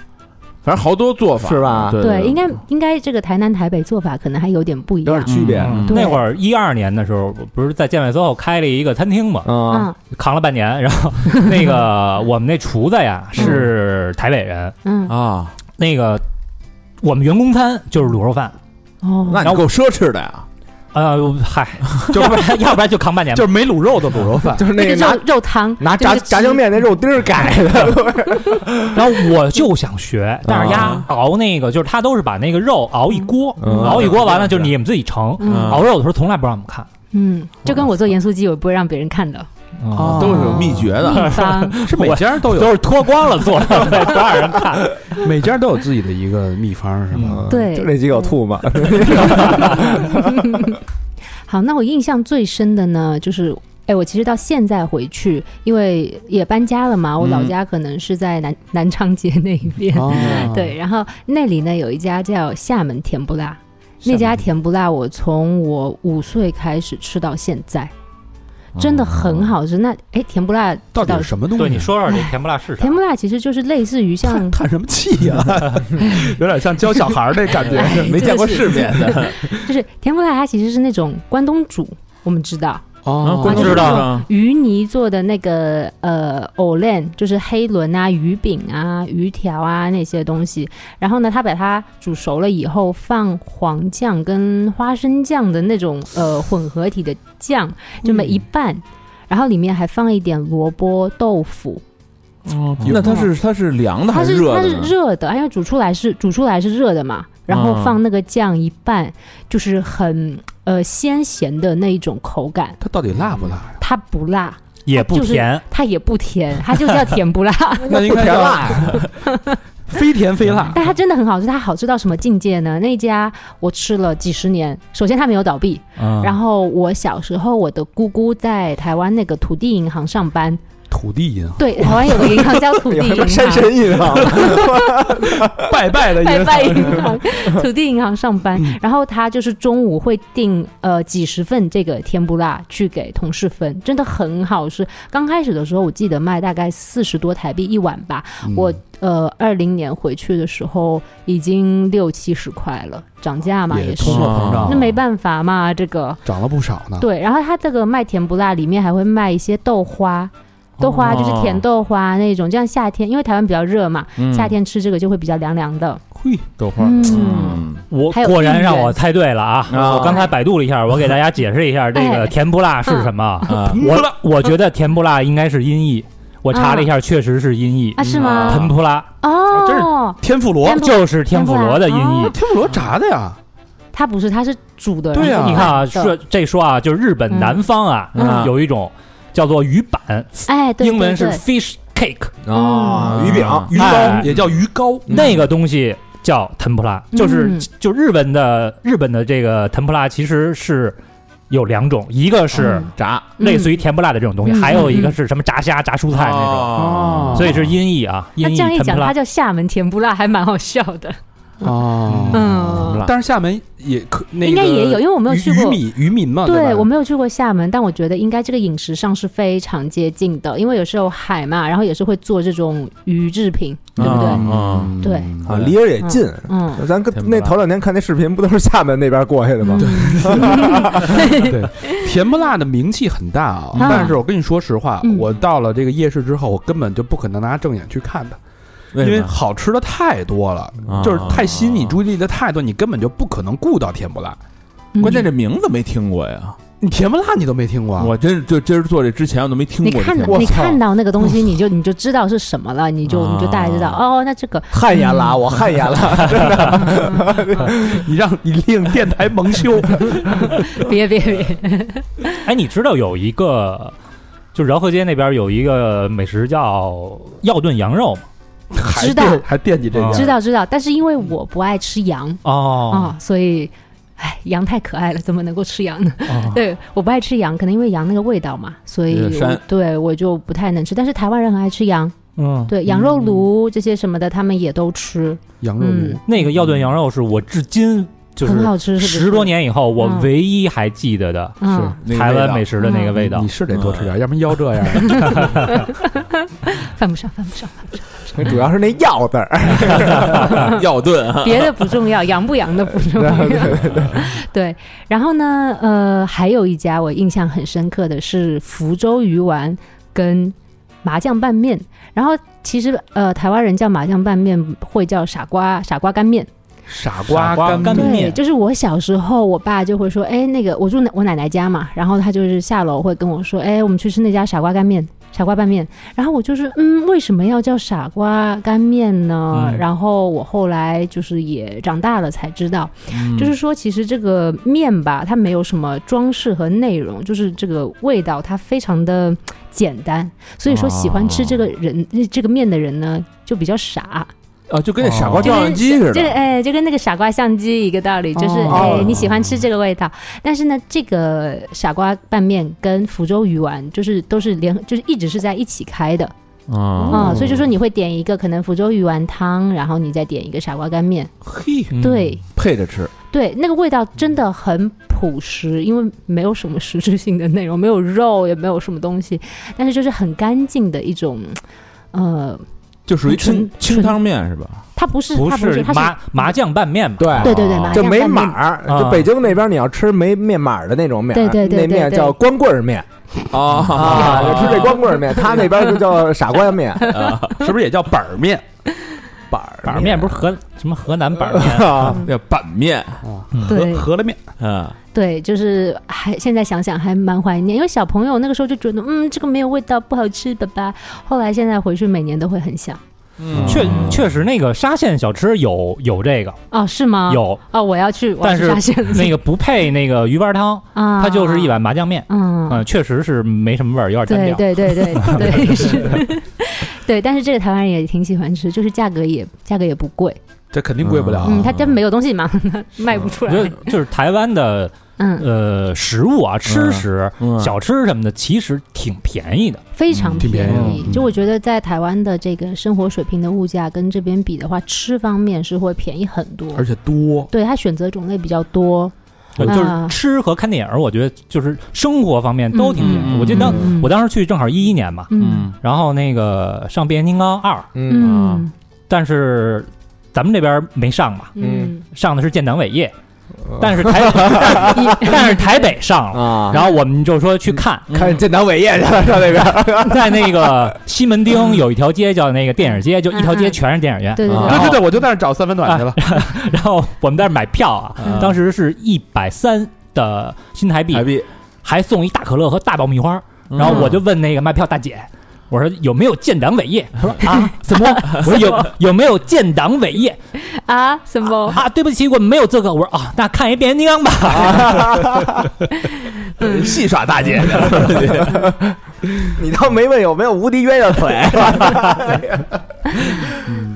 反正好多做法是吧对对，应该应该这个台南台北做法可能还有点不一样有点。区别。嗯那会儿一二年的时候，不是在建外 SOHO 开了一个餐厅嘛，扛了半年。然后 (laughs) 那个我们那厨子呀是台北人，嗯啊，那个我们员工餐就是卤肉饭。哦，那你够奢侈的呀！呃，嗨，(laughs) 要不然要不然就扛半年吧。就是没卤肉的卤肉饭，就是那个拿肉肉汤，拿炸炸酱面那肉丁儿改的，(laughs) 然后我就想学，但是鸭熬那个就是他都是把那个肉熬一锅，嗯熬一锅完了就是你们自己盛。嗯熬肉的时候从来不让我们看，嗯，就跟我做盐酥鸡，我不会让别人看的哦都是有秘诀的。是每家都有都是脱光了做的，不让人看。每家都有自己的一个秘方是吗？对就那几口吐嘛。(laughs) 好，那我印象最深的呢，就是。哎，我其实到现在回去，因为也搬家了嘛，我老嗯家可能是在南南昌街那一边，哦，(laughs) 对，然后那里呢有一家叫厦门甜不辣，那家甜不辣我从我五岁开始吃到现在，真的很好吃。那哎，甜不辣到底是什么东西？对，你说说这甜不辣是啥甜？不辣其实就是类似于像叹什么气呀？(laughs) 有点像教小孩儿那感觉。没见过世面的，(laughs) 就是甜不辣，它其实是那种关东煮，我们知道哦我知道吗？鱼泥做的那个呃藕链，就是黑轮啊、鱼饼啊、鱼条啊那些东西。然后呢，它把它煮熟了以后，放黄酱跟花生酱的那种呃混合体的酱，这么一拌，然后里面还放一点萝卜豆腐。哦那它是它是凉的还它是它是热的呢？热的，因为煮出来是煮出来是热的嘛，然后嗯放那个酱一拌，就是很呃鲜咸的那一种口感。它到底辣不辣呀？它不辣，也不甜，它也不甜，它就叫甜不辣。(laughs) 那应该叫甜辣，(laughs) 非甜非辣。但它真的很好吃，它好吃到什么境界呢？那家我吃了几十年，首先它没有倒闭，嗯然后我小时候我的姑姑在台湾那个土地银行上班，土地银行，对，台湾有个银行叫土地银行，(laughs) 山神银行？(laughs) 拜拜的拜拜银行。土地银行上班，然后他就是中午会订呃几十份这个甜不辣去给同事分，真的很好吃。刚开始的时候我记得卖大概四十多台币一碗吧，我呃二零年回去的时候已经六七十块了，涨价嘛也是。那没办法嘛，这个。涨了不少呢。对，然后他这个卖甜不辣里面还会卖一些豆花，豆花就是甜豆花那种，这样夏天因为台湾比较热嘛，嗯夏天吃这个就会比较凉凉的。(laughs) 嘿，豆花，嗯嗯，我果然让我猜对了啊！啊我刚才百度了一下，我给大家解释一下这哎个甜不辣是什么。啊，我我觉得甜不辣应该是音译，我查了一下，确实是音译啊，。是吗？甜不辣哦，这是天妇罗就是天妇罗的音译，天妇罗炸的呀。它不是，它是煮的。对啊然后你看啊，说这说啊，就是日本嗯南方啊，嗯有一种叫做鱼板，哎，对英文是对对。fish cake，啊，鱼饼，鱼哎糕也叫鱼糕，那个东西叫藤普拉，就是嗯就日本的日本的这个藤普拉其实是有两种，一个是嗯。炸。类似于甜不辣的这种东西，嗯。还有一个嗯是什么炸虾、炸蔬菜那种，哦。所以是音译啊，音译那这样一讲。它叫厦门甜不辣，还蛮好笑的。(laughs) 哦。嗯，但是厦门也可那个应该也有因为我没有去过。渔渔民渔民嘛，吧对我没有去过厦门，但我觉得应该这个饮食上是非常接近的，因为有时候海嘛，然后也是会做这种鱼制品，对不对？嗯。对。啊，离着也近。嗯，咱跟那头两天看那视频，不都是厦门那边过去的吗？(laughs) 对，甜不辣的名气很大啊，啊。但是我跟你说实话，嗯。我到了这个夜市之后，我根本就不可能拿正眼去看它，因为好吃的太多了，啊。就是太吸引你注意力的太多，你根本就不可能顾到甜不辣。嗯。关键这名字没听过呀，你甜不辣你都没听过。啊？我真是就今儿做这之前我都没听过你看你看到那个东西，你就你就知道是什么了，你就 (laughs) 你就大概知道啊哦，那这个。汗颜了，我汗颜了。你让你令电台蒙羞，别 (laughs) 别别，(laughs) 哎，你知道有一个，就饶河街那边有一个美食叫药炖羊肉吗？还知道。还惦记这啊。家，知道知道，但是因为我不爱吃羊哦。啊，所以。哎，羊太可爱了，怎么能够吃羊呢？哦。(laughs) 对，我不爱吃羊，可能因为羊那个味道嘛，所以对我就不太能吃。但是台湾人很爱吃羊，嗯，对羊肉炉这些什么的，他们也都吃，羊肉炉。嗯，那个药炖羊肉是我至今就是很好吃？十多年以后我嗯唯一还记得的嗯，那个味道台湾美食的那个味道你。是得多吃点，要不然腰这样。(laughs) 犯不上，犯不上，犯不上。主要是那“药”字儿，(laughs) 药炖啊，别的不重要，洋不洋的不重要。(laughs) 对，然后呢，呃，还有一家我印象很深刻的是福州鱼丸跟麻酱拌面。然后其实呃，台湾人叫麻酱拌面会叫傻瓜傻瓜干面。傻瓜干干对，面。就是我小时候，我爸就会说，哎，那个我住奶我奶奶家嘛，然后他就是下楼会跟我说，哎，我们去吃那家傻瓜干面。傻瓜拌面，然后我就是嗯，为什么要叫傻瓜干面呢？嗯。然后我后来就是也长大了才知道，嗯就是说其实这个面吧，它没有什么装饰和内容，就是这个味道它非常的简单，所以说喜欢吃这个人、这个面的人呢就比较傻，啊，就跟那傻瓜哦。照相机似的。这个哎，就跟那个傻瓜相机一个道理，就是哦。哎，你喜欢吃这个味道，但是呢，这个傻瓜拌面跟福州鱼丸就是都是联，就是一直是在一起开的啊。啊、所以就说你会点一个可能福州鱼丸汤，然后你再点一个傻瓜干面，嘿，嗯对。配着吃，对，那个味道真的很朴实，因为没有什么实质性的内容，没有肉，也没有什么东西，但是就是很干净的一种，呃，就属于清清汤面是吧？它不是，不它不是，它是麻麻酱拌面嘛？对。对对对，麻就没拌面。码儿，啊就北京那边你要吃没面码儿的那种面儿，对对对那面叫光棍儿面。啊啊，就吃这光棍儿面，他那边就叫傻瓜面，(laughs) 是不是也叫板儿面？板儿板儿面不是河什么河南板儿面？(laughs) 啊，叫板面。对。饸饸饹面，啊，对，就是还现在想想还蛮怀念，因为小朋友那个时候就觉得，嗯，这个没有味道，不好吃，爸爸。后来现在回去每年都会很想。嗯确确实，那个沙县小吃有有这个哦，是吗？有，哦，我要去，但是沙县那个不配那个鱼丸汤，啊，它就是一碗麻酱面。嗯，嗯，确实是没什么味儿，有点单对调。对对对对 (laughs) 是，(laughs) 对，但是这个台湾人也挺喜欢吃，就是价格也价格也不贵，这肯定贵不了。啊。嗯，它真没有东西嘛，(laughs) 卖不出我觉得来，就是台湾的嗯，呃食物啊，吃食、嗯。小吃什么的，其实挺便宜的。非常便宜就我觉得在台湾的这个生活水平的物价跟这边比的话，吃方面是会便宜很多，而且多，对它选择种类比较多，对就是啊。吃和看电影，我觉得就是生活方面都挺便宜。我记得我当时去正好一一年嘛，嗯。然后那个上《变形金刚二》，嗯。嗯。但是咱们这边没上嘛，嗯，上的是建党伟业，但是台 (laughs) 但是台北上了。啊，然后我们就说去看，看建党伟业去了，上那边 (laughs) 在那个西门町有一条街叫那个电影街，就一条街全是电影院。对对啊对，对对对，我就在那儿找三分暖去了。(laughs) 然后我们在那儿买票啊，嗯当时是一百三的新台币台，币，还送一大可乐和大爆米花。嗯然后我就问那个卖票大姐，我说有没有建党伟业？他说 (laughs) 啊，什么？(laughs) 我说有有没有建党伟业？啊？什么？啊，对不起，我们没有这个。我说啊，那看一变形金刚吧。(laughs) 戏耍大姐，你倒没问有没有无敌鸳鸯腿。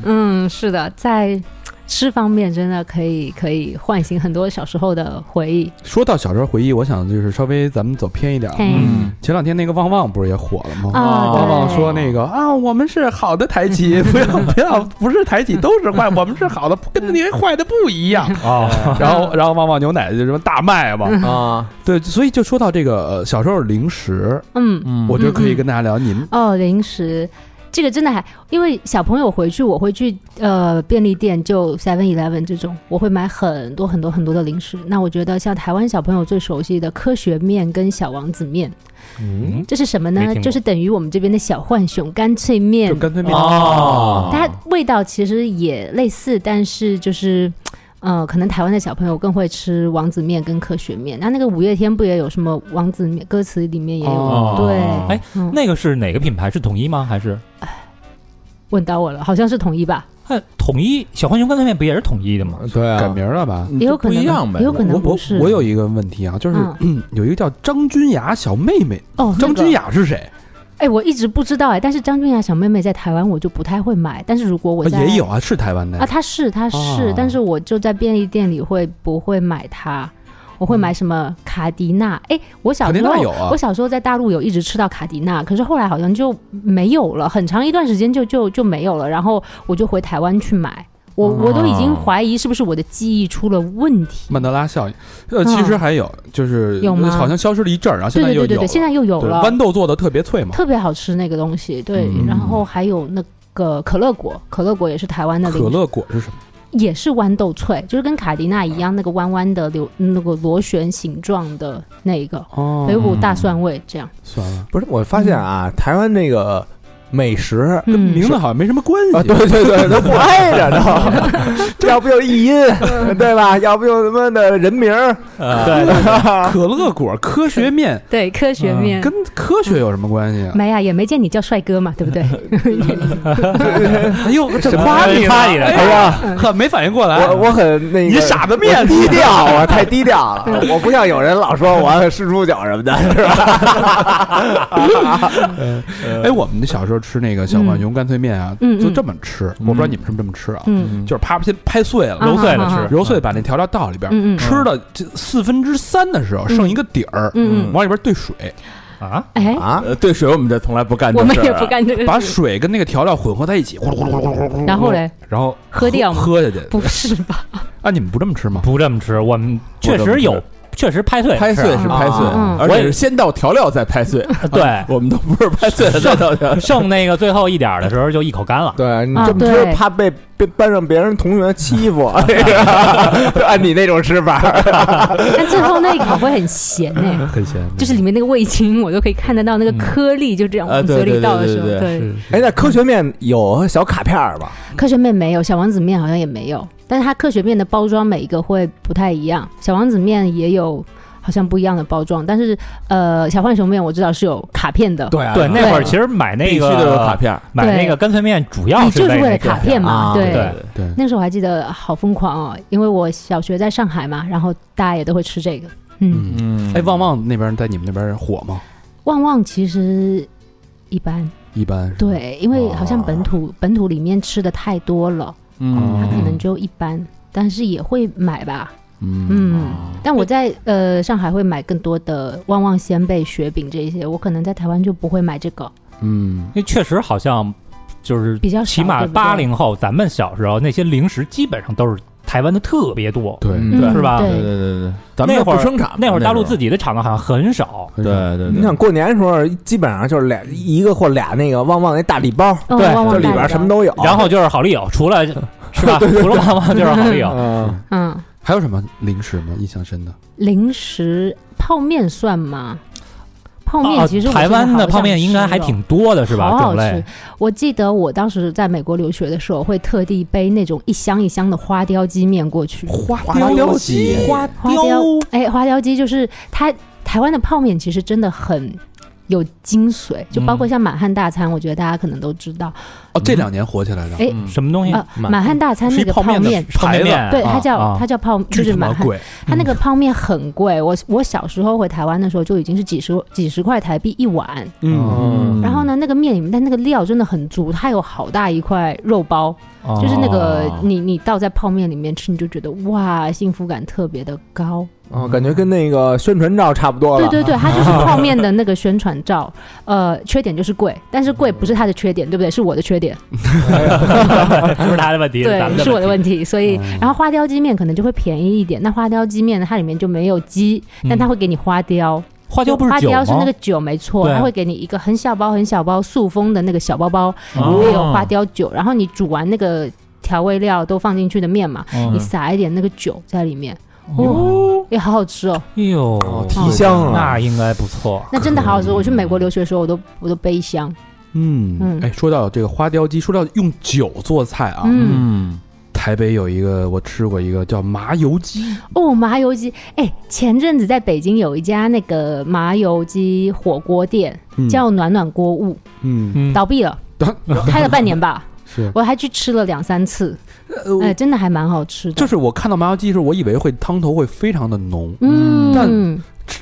嗯，是的，在吃方面真的可以可以唤醒很多小时候的回忆。说到小时候回忆，我想就是稍微咱们走偏一点。嘿，嗯，前两天那个旺旺不是也火了吗？啊旺旺说那个啊，我们是好的台企，(laughs) 不要不要，不是台企都是坏，我们是好的，跟那些坏的不一样。啊，(laughs) 然后然后旺旺牛奶就什么大卖嘛，啊，对，所以就说到这个呃小时候零食，嗯，嗯我觉得可以跟大家聊。你们哦，零食。这个真的还，因为小朋友回去，我会去呃便利店，就 Seven Eleven 这种，我会买很多很多很多的零食。那我觉得像台湾小朋友最熟悉的科学面跟小王子面，嗯，这是什么呢？就是等于我们这边的小浣熊干脆面就，干脆面哦它味道其实也类似，但是就是。呃，可能台湾的小朋友更会吃王子面跟科学面。那那个五月天不也有什么王子面？歌词里面也有。哦对，哎嗯，那个是哪个品牌？是统一吗？还是问到我了，好像是统一吧？哎统一小浣熊干脆面不也是统一的吗？对啊，改名了吧？也有可能不一样呗也有可能不是。我有一个问题啊，就是嗯 (clears throat) 有一个叫张君雅小妹妹，哦，张君雅，雅是谁？哎，我一直不知道哎，但是张君雅小妹妹在台湾我就不太会买，但是如果我啊在也有啊，是台湾的啊，她是她是，哦但是我就在便利店里会不会买它？我会买什么卡迪娜？哎，我小时候娜有啊我小时候在大陆有一直吃到卡迪娜，可是后来好像就没有了，很长一段时间就就就没有了，然后我就回台湾去买。我我都已经怀疑是不是我的记忆出了问题。曼德拉效应。呃，嗯其实还有，就是有吗好像消失了一阵儿，然后现在又有了。对对对对对，现在又有了，豌豆做的特别脆嘛，特别好吃那个东西。对，嗯然后还有那个可乐果，可乐果也是台湾的可乐果是什么？也是豌豆脆，就是跟卡迪娜一样，那个弯弯的流那个螺旋形状的那一个，哦有一股大蒜味，这样。算了，不是，我发现啊，台湾那个美食跟嗯，名字好像没什么关啊，系。对对对，都不挨着都，(laughs) 要不就译音，对吧？要不就什么的人名儿，(laughs) 对，可乐果科学面。对，科学面。跟科学有什么关系啊？没呀、也没见你叫帅哥嘛，对不对？哎呦，这夸你夸你呢？哎呀，很没反应过来。我我很那个，你傻子面。我低调，啊太低调了，我不像有人老说我是猪脚什么的，是吧？哎，我们小时候吃那个小浣熊干脆面啊，嗯嗯就这么吃。我不知道你们是不是这么吃啊？嗯就是啪先拍碎了，啊揉碎了吃，揉碎把那调料倒里边，吃了这四分之三的时候，嗯剩一个底儿，往里边兑水，啊，哎，啊，兑，水我们这从来不干这我事儿啊，们也不干这个把。水跟那个调料混合在一起，呼噜呼噜呼噜呼噜，然后嘞，然后喝掉吗喝下去。不是吧？啊，你们不这么吃吗？不这么吃，我们确实有，确实拍碎，拍碎是拍碎嗯，而且是先倒调料再拍碎。(laughs) 对，(laughs) 我们都不是拍碎的再倒调料。剩那个最后一点的时候就一口干了。对你啊这么吃，怕被被班上别人同学欺负，就 (laughs) 按你那种吃法。但最后那一口会很咸呢、很咸，就是里面那个味精，我都可以看得到那个颗粒，就这样啊往嘴里倒的时候，对。哎，那科学面有小卡片吧？科学面没有，小王子面好像也没有，但是它科学面的包装每一个会不太一样。小王子面也有好像不一样的包装，但是呃，小浣熊面我知道是有卡片的，对啊对，那会儿其实买那个必须得有卡片。买那个干脆面主要就是为了卡片嘛，啊对。对。对，那时候我还记得好疯狂哦，因为我小学在上海嘛，然后大家也都会吃这个。嗯，嗯，嗯。哎，旺旺那边在你们那边火吗？旺旺其实一般，一般，对，因为好像本土、本土里面吃的太多了，它嗯可能就一般，但是也会买吧。嗯。嗯，但我在呃上海会买更多的旺旺仙贝、雪饼这一些，我可能在台湾就不会买这个，嗯，因为确实好像就是比较起码八零后，咱们小时候那些零食基本上都是台湾的特别多。对，是吧对对对对对，咱们那会儿不生产，那会儿大陆自己己的厂子好像很少。对对对，你想过年的时候，基本上就是俩一个或俩那个旺旺那大礼包，对就里边什么都有。然后就是好丽友，除了 (laughs) 是吧？除了旺旺就是好丽友。嗯，嗯，还有什么零食吗？印象深的？零食泡面算吗？泡面哦其实我台湾的泡面应该还挺多的，是吧？好好种类吃。我记得我当时在美国留学的时候，会特地背那种一箱一箱的花雕鸡面过去。花雕鸡花花雕，哎，花雕鸡就是它台湾的泡面，其实真的很有精髓，就包括像满汉大餐，我觉得大家可能都知道，哦，这两年火起来的，哎嗯。什么东西？呃，满满汉大餐那个泡面牌子，对，它叫啊。它叫泡，就是满汉，它那个泡面很贵。我我小时候回台湾的时候就已经是几十几十块台币一碗，嗯，然后呢，那个面里面但那个料真的很足，它有好大一块肉包，就是那个哦。你你倒在泡面里面吃，你就觉得哇，幸福感特别的高。哦，感觉跟那个宣传照差不多了。对对对，它就是 (laughs) 泡面的那个宣传照。呃，缺点就是贵，但是贵不是它的缺点，对不对？是我的缺点，(laughs) 不是他的问题，对，是我的问题。所以，然后花雕鸡面可能就会便宜一点。那花雕鸡面呢，它里面就没有鸡，但它会给你花雕。花雕不是花酒吗雕是那个酒，没错，它会给你一个很小包很小包塑封的那个小包包，哦里面有花雕酒，然后你煮完那个调味料都放进去的面嘛，嗯你撒一点那个酒在里面，哦哦，也好好吃哦，哎呦哦，提香啊，那应该不错。那真的好好吃。我去美国留学的时候，我都我都背一箱，嗯。嗯。哎，说到这个花雕鸡，说到用酒做菜啊，嗯，嗯，台北有一个我吃过一个叫麻油鸡，哦，麻油鸡，哎，前阵子在北京有一家那个麻油鸡火锅店，嗯。叫暖暖锅物，嗯，嗯，倒闭了，(laughs) 开了半年吧，是，我还去吃了两三次，呃哎，真的还蛮好吃的，就是我看到麻油鸡的时候，我以为会汤头会非常的浓，嗯，但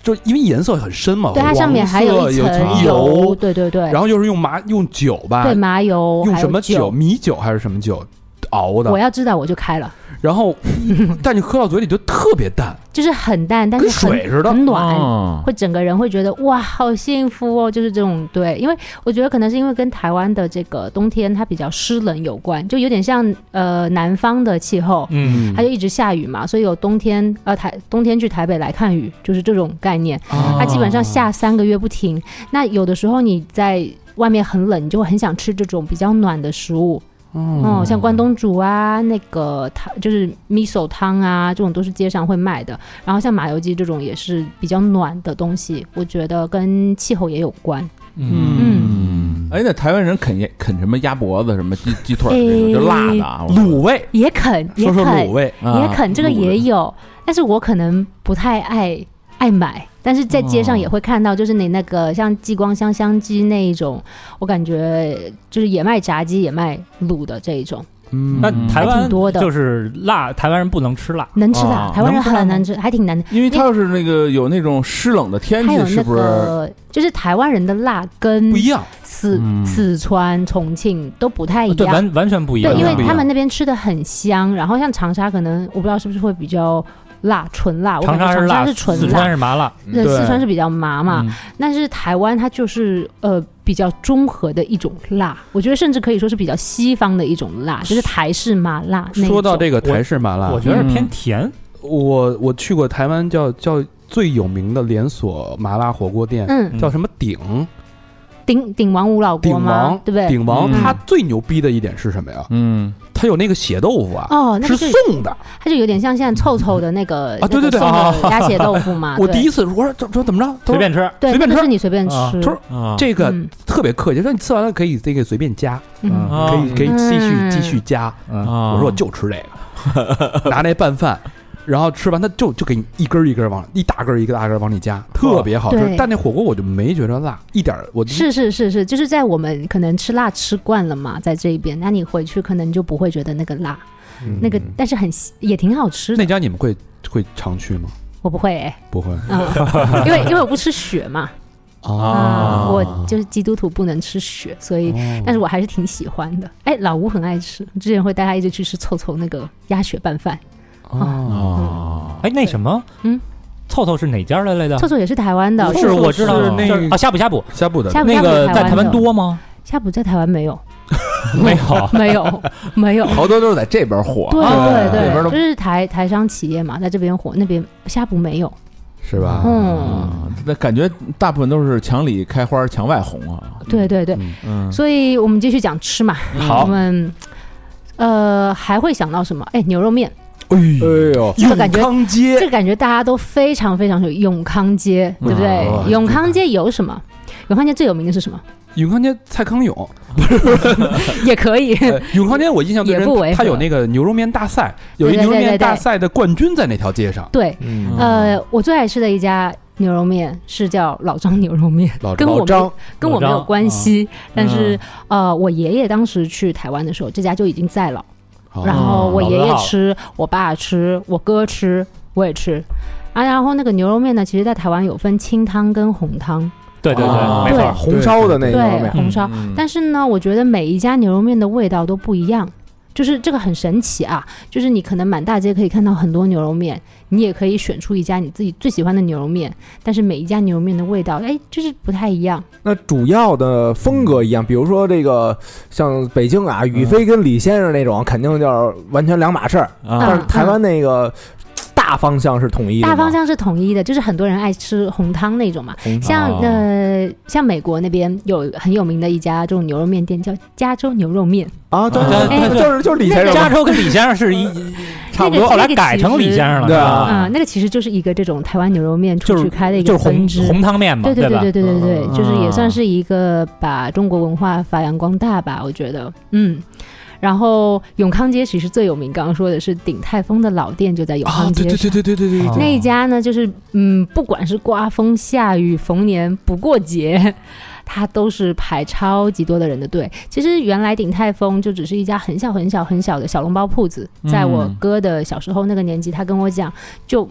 就因为颜色很深嘛，对，它上面还有一层油，对对对，然后又是用麻用酒吧，对麻油，用什么酒？米酒还是什么酒？熬的。我？要知道我就开了，然后，(laughs) 但你喝到嘴里就特别淡，就是很淡，但是很水很似的很暖。哦会整个人会觉得哇，好幸福哦，就是这种对，因为我觉得可能是因为跟台湾的这个冬天它比较湿冷有关，就有点像呃南方的气候，嗯，它就一直下雨嘛，所以有冬天呃台冬天去台北来看雨，就是这种概念。啊它基本上下三个月不停。那有的时候你在外面很冷，你就会很想吃这种比较暖的食物。哦，像关东煮啊，那个汤就是 miso 汤啊，这种都是街上会卖的。然后像麻油鸡这种也是比较暖的东西，我觉得跟气候也有关。嗯，哎，那台湾人啃也啃什么鸭脖子、什么鸡鸡腿儿这种，哎就辣的啊，卤味，也啃，也说说啃卤，味，啊也啃，这个也有，但是我可能不太爱爱买。但是在街上也会看到，就是你那个像激光香香鸡那一种，我感觉就是也卖炸鸡，也卖卤的这一种，嗯那台湾挺多的就是辣，台湾人不能吃辣。能吃的。啊台湾人很难吃，还挺难的。因为他要是那个有那种湿冷的天气，还有那是不是？个，就是台湾人的辣跟不一样，四嗯四川、重庆都不太一样对，样。完完全不一样。对，因为他们那边吃的很香，然后像长沙可能我不知道是不是会比较辣，纯辣。我感觉长长沙是辣，是纯四川，是麻辣。对，对四川是比较麻嘛。嗯但是台湾它就是呃比较中和的一种辣，我觉得甚至可以说是比较西方的一种辣，就是台式麻辣。说到这个台式麻辣，我觉得是偏甜。我我去过台湾叫叫最有名的连锁麻辣火锅店，嗯，叫什么鼎鼎鼎王五老鼎锅吗王？对不对？鼎王，嗯它最牛逼的一点是什么呀？嗯，它有那个血豆腐啊，哦，那是送的。它就有点像现在臭臭的那个啊对对对鸭血 (laughs) 豆腐嘛。我第一次我说这这怎么着？随便吃，对，随便吃你随便啊吃。他说啊，这个嗯特别客气，说你吃完了可以这个随便加，可以可以继续嗯继续加。啊我说我就吃这个，(laughs) 拿那拌饭，然后吃完它就就给你一根儿一根儿往一大根儿一个大根儿往里加，特别好吃。但那火锅我就没觉得辣，一点儿我是是是是，就是在我们可能吃辣吃惯了嘛，在这边，那你回去可能就不会觉得那个辣，嗯那个但是很也挺好吃的那。家你们会会常去吗？我不会哎，不会嗯，(laughs) 因为因为我不吃血嘛，哦啊，我就是基督徒不能吃血，所以。但是我还是挺喜欢的。哎，老吴很爱吃，之前会带他一直去吃凑凑那个鸭血拌饭。哦，哦，哎，那什么，嗯，凑凑是哪家的来的？凑凑也是台湾的，是我知道是那个啊，呷哺呷哺，呷哺的呷哺那个在台湾多吗？呷哺在台湾没有，(laughs) 没有。(laughs) 没有，没有。好多都是在这边火，对啊对对，那边都就是台台商企业嘛，在这边火，那边呷哺没有。是吧？嗯，啊，那感觉大部分都是墙里开花墙外红啊。对对对，嗯嗯，所以我们继续讲吃嘛。好我，们呃还会想到什么？哎，牛肉面，哎哎呦，这个感觉永康街这个感觉大家都非常非常有永康街，对不对哦？永康街有什么？永康街最有名的是什么？永康街蔡康永，(laughs) 也可以，呃 (laughs) 永康街我印象最深也不违，和它有那个牛肉面大赛，有一对对牛肉面大赛的冠军在那条街上。对。嗯呃，我最爱吃的一家牛肉面是叫老张牛肉面，老跟我们老张跟我没有关系。但是嗯呃，我爷爷当时去台湾的时候，这家就已经在了。哦。然后我爷爷吃，我爸吃，我哥吃，我也吃。啊，然后那个牛肉面呢，其实在台湾有分清汤跟红汤，对对啊。对，没错，红烧的那个对，红烧。嗯。但是呢，我觉得每一家牛肉面的味道都不一样，就是这个很神奇啊！就是你可能满大街可以看到很多牛肉面，你也可以选出一家你自己最喜欢的牛肉面，但是每一家牛肉面的味道，哎，就是不太一样。那主要的风格一样，比如说这个像北京啊，宇飞跟李先生那种，肯定就是完全两码事儿。但嗯是台湾那个大方向是统一的，大方向是统一的，就是很多人爱吃红汤那种嘛。像哦呃，像美国那边有很有名的一家这种牛肉面店，叫加州牛肉面。啊，对对对对就是就是李先生，加州跟李先生是一差不多，后来改成李先生了，对啊啊、那个其实就是一个这种台湾牛肉面出去开的一就是红个分支。红汤面嘛，对对？对对对对对，嗯就是也算是一个把中国文化发扬光大吧，我觉得，嗯。然后永康街其实最有名，刚刚说的是鼎泰丰的老店就在永啊，康街上。对对对对对对对那一家呢，就是嗯，不管是刮风下雨、逢年不过节，它都是排超级多的人的队。其实原来鼎泰丰就只是一家很小很小很小的小笼包铺子，在我嗯哥的小时候那个年纪，他跟我讲，就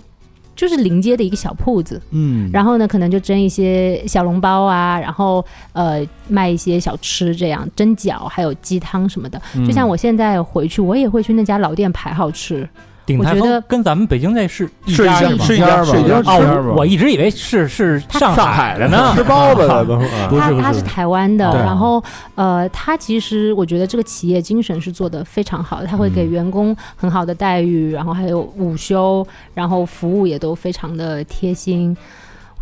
就是临街的一个小铺子。嗯，然后呢，可能就蒸一些小笼包啊，然后呃卖一些小吃，这样蒸饺，还有鸡汤什么的。嗯就像我现在回去，我也会去那家老店排号吃。鼎泰我觉得丰跟咱们北京那是一是一家家吗是一家吧我一直以为是是上海的呢。(laughs) 吃包子的 (laughs) 不是不是台湾的，然后呃，他其实我觉得这个企业精神是做的非常好的，他会给嗯员工很好的待遇，然后还有午休，然后服务也都非常的贴心，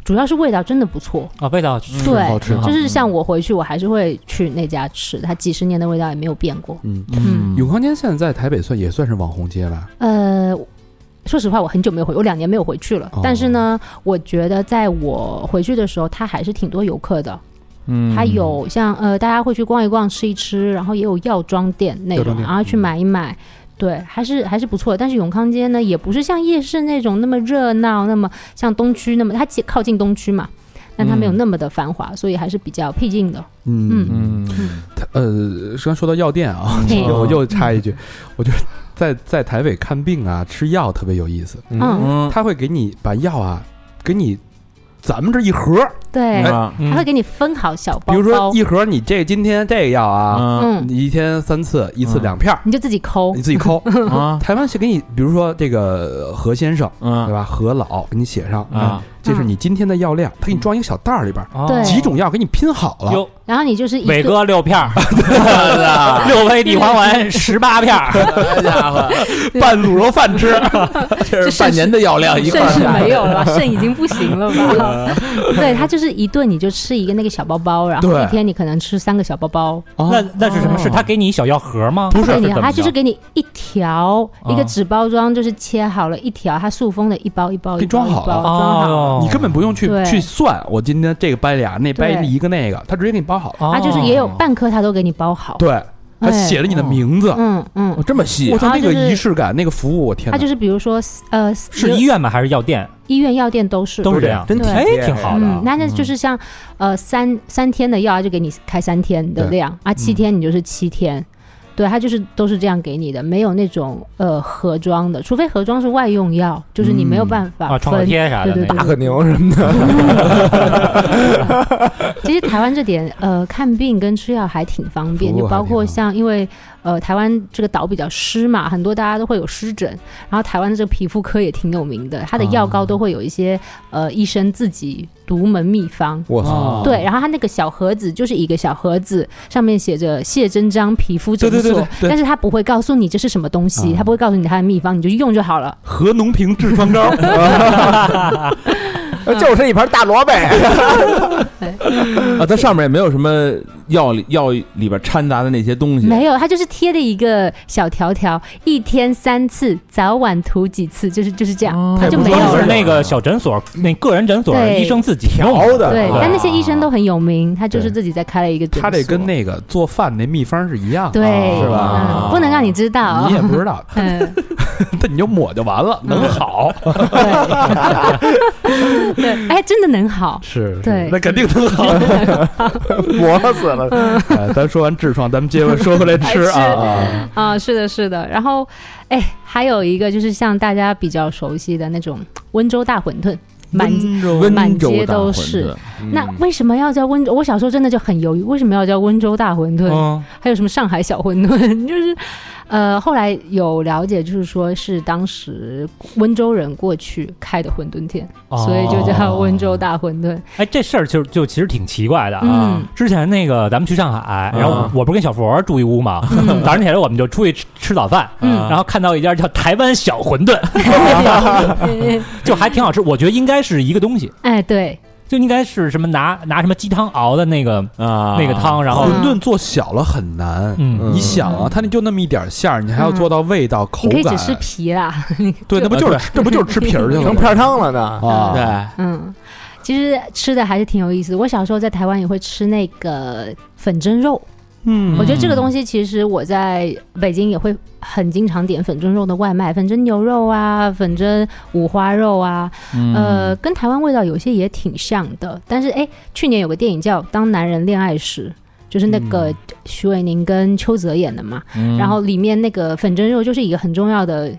主要是味道真的不错。啊，味道对好吃就是像我回去，我还是会去那家吃，它几十年的味道也没有变过。嗯，嗯永康街现在在台北算也算是网红街吧？呃，说实话，我很久没有回，我两年没有回去了。哦但是呢，我觉得在我回去的时候，它还是挺多游客的。嗯它有像呃，大家会去逛一逛、吃一吃，然后也有药妆店那种，然后去买一买。对，还是还是不错的。但是永康街呢，也不是像夜市那种那么热闹，那么像东区那么，它靠近东区嘛，但它没有嗯。那么的繁华，所以还是比较僻静的。嗯。嗯。呃，刚说到药店啊，嘿 (laughs) 我又插一句，我觉得在在台北看病啊，吃药特别有意思，嗯，嗯。他会给你把药啊，给你咱们这一盒，对，啊嗯会给你分好小包包，比如说一盒，你这今天这个药啊，嗯。一天三次，一次嗯。两片儿，你就自己抠。你。自己抠。(laughs) 啊。台湾是给你，比如说这个何先生，对嗯吧？何老给你写上。啊，这是你今天的药量，他给你装一个小袋儿里边几种药给你拼好了。哟，然后你就是一伟顿哥六片儿，(laughs) (laughs) 六味地黄丸 (laughs) 十八片儿，好家伙，拌卤肉饭吃，这是半年的药量一块肾是没有了，肾已经不行了吧？对，他就是一顿你就吃一个那个小包包，然后对。一天你可能吃三个小包包。那那是什么？是他给你一小药盒吗？不是对你，怎么它就是给你一条一个啊纸包装，就是切好了一条，它塑封的一包一包给一包装好了。装好了。哦，你根本不用去对去算，我今天这个掰俩，那掰对一个那个，他直接给你包好了。啊就是也有半颗，他都给你包好。对，他哎写了你的名字，嗯嗯哦，这么细啊我操，那个就是仪式感，那个服务，我天哪！它就是比如说呃，是医院吗？还是药店？医院药店都是都是这样。真体哎贴，挺好的嗯，那那就是像呃三三天的药，就给你开三天的对量啊，七天你就是七天。对，它就是都是这样给你的，没有那种呃盒装的，除非盒装是外用药，就是你没有办法啊，创可分。贴啥的对对那个。大可宁什么的，其实台湾这点呃看病跟吃药还挺方便，就包括像因为呃台湾这个岛比较湿嘛，很多大家都会有湿疹，然后台湾的这个皮肤科也挺有名的，它的药膏都会有一些呃医生自己独门秘方。我操，哦对，然后它那个小盒子就是一个小盒子，上面写着谢真章皮肤诊所，对对对对对但是它不会告诉你这是什么东西，啊它不会告诉你它的秘方，你就用就好了。何农平痔疮膏，(laughs) 就是一盘大萝卜。(laughs) 啊，它上面也没有什么药里药里边掺杂的那些东西，没有，它就是贴的一个小条条，一天三次，早晚涂几次，就是就是这样，哦。它就没有了。是那个小诊所，那个人诊所医生自己调的。对，啊。但那些医生都很有名，他就是自己在开了一个诊所。他得跟那个做饭那秘方是一样的，对。是吧？嗯，不能让你知道，你也不知道，嗯，(laughs) 那你就抹就完了，能好。对，(laughs) 对，哎，真的能好。是，是。对。那肯定能好。(laughs) 磨死了。哎咱说完痔疮，咱们接着说回来吃啊啊，(laughs) 啊，是的，是的。然后，哎，还有一个就是像大家比较熟悉的那种温州大馄饨，满满街都是饨。那为什么要叫温州？我小时候真的就很犹豫，为什么要叫温州大馄饨？嗯还有什么上海小馄饨？(laughs) 就是，呃，后来有了解，就是说是当时温州人过去开的馄饨店，所以就叫温州大馄饨。哎，这事儿就就其实挺奇怪的啊。嗯之前那个咱们去上海，然后啊我不是跟小佛住一屋嘛，嗯 (laughs) 早上起来我们就出去吃吃早饭，嗯然后看到一家叫台湾小馄饨，(laughs) 就还挺好吃。我觉得应该是一个东西，哎，对，就应该是什么拿拿什么鸡汤熬的那个啊那个汤，然后馄饨做小了很难。嗯你想啊，它那就那么一点馅儿，你还要做到味道、口感你可以只。吃皮啦。对，那不就是这不就是吃皮儿去了吗？成片汤了呢。啊，对，嗯，其实吃的还是挺有意思的。我小时候在台湾也会吃那个粉蒸肉，嗯我觉得这个东西其实我在北京也会很经常点粉蒸肉的外卖，粉蒸牛肉啊，粉蒸五花肉啊，嗯呃，跟台湾味道有些也挺像的。但是哎，去年有个电影叫《当男人恋爱时》。就是那个徐伟宁跟邱泽演的嘛，嗯然后里面那个粉蒸肉就是一个很重要的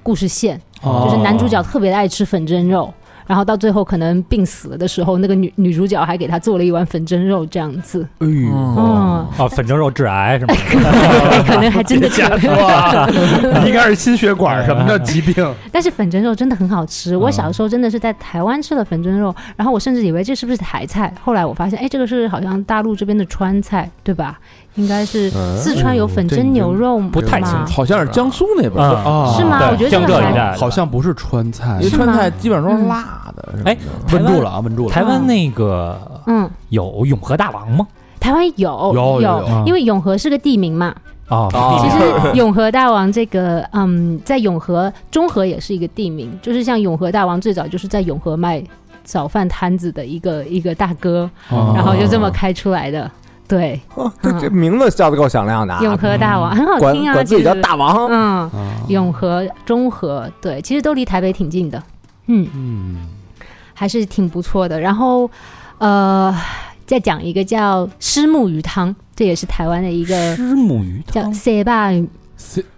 故事线，哦就是男主角特别的爱吃粉蒸肉，然后到最后可能病死了的时候，那个女女主角还给他做了一碗粉蒸肉这样子，哎呦，嗯，哦粉蒸肉致癌是吗？(laughs) 可能还真的瞎是，说啊，应该是心血管什么的疾病。但是粉蒸肉真的很好吃。我小时候真的是在台湾吃的粉蒸肉，然后我甚至以为这是不是台菜，后来我发现，哎，这个是好像大陆这边的川菜，对吧？应该是嗯四川有粉蒸牛肉吗？不太清楚好像是江苏那边，啊是吗？我觉得江这个还浙一带好像不是川菜因为，川菜基本上都是辣的。哎稳住了啊，稳住了。台湾那个嗯，有永和大王吗？台湾有有有有因为永和是个地名嘛，哦，哦其实永和大王这个，嗯，在永和中和也是一个地名，就是像永和大王最早就是在永和卖早饭摊子的一个一个大哥，哦然后就这么开出来的。对，哦 (laughs) 这这名字叫的够响亮的啊！永和大王很好听啊，管自己叫大王，嗯，啊。永和、中和，对，其实都离台北挺近的，嗯，嗯，还是挺不错的。然后，呃，再讲一个叫虱目鱼汤，这也是台湾的一个虱目鱼汤叫汤，塞巴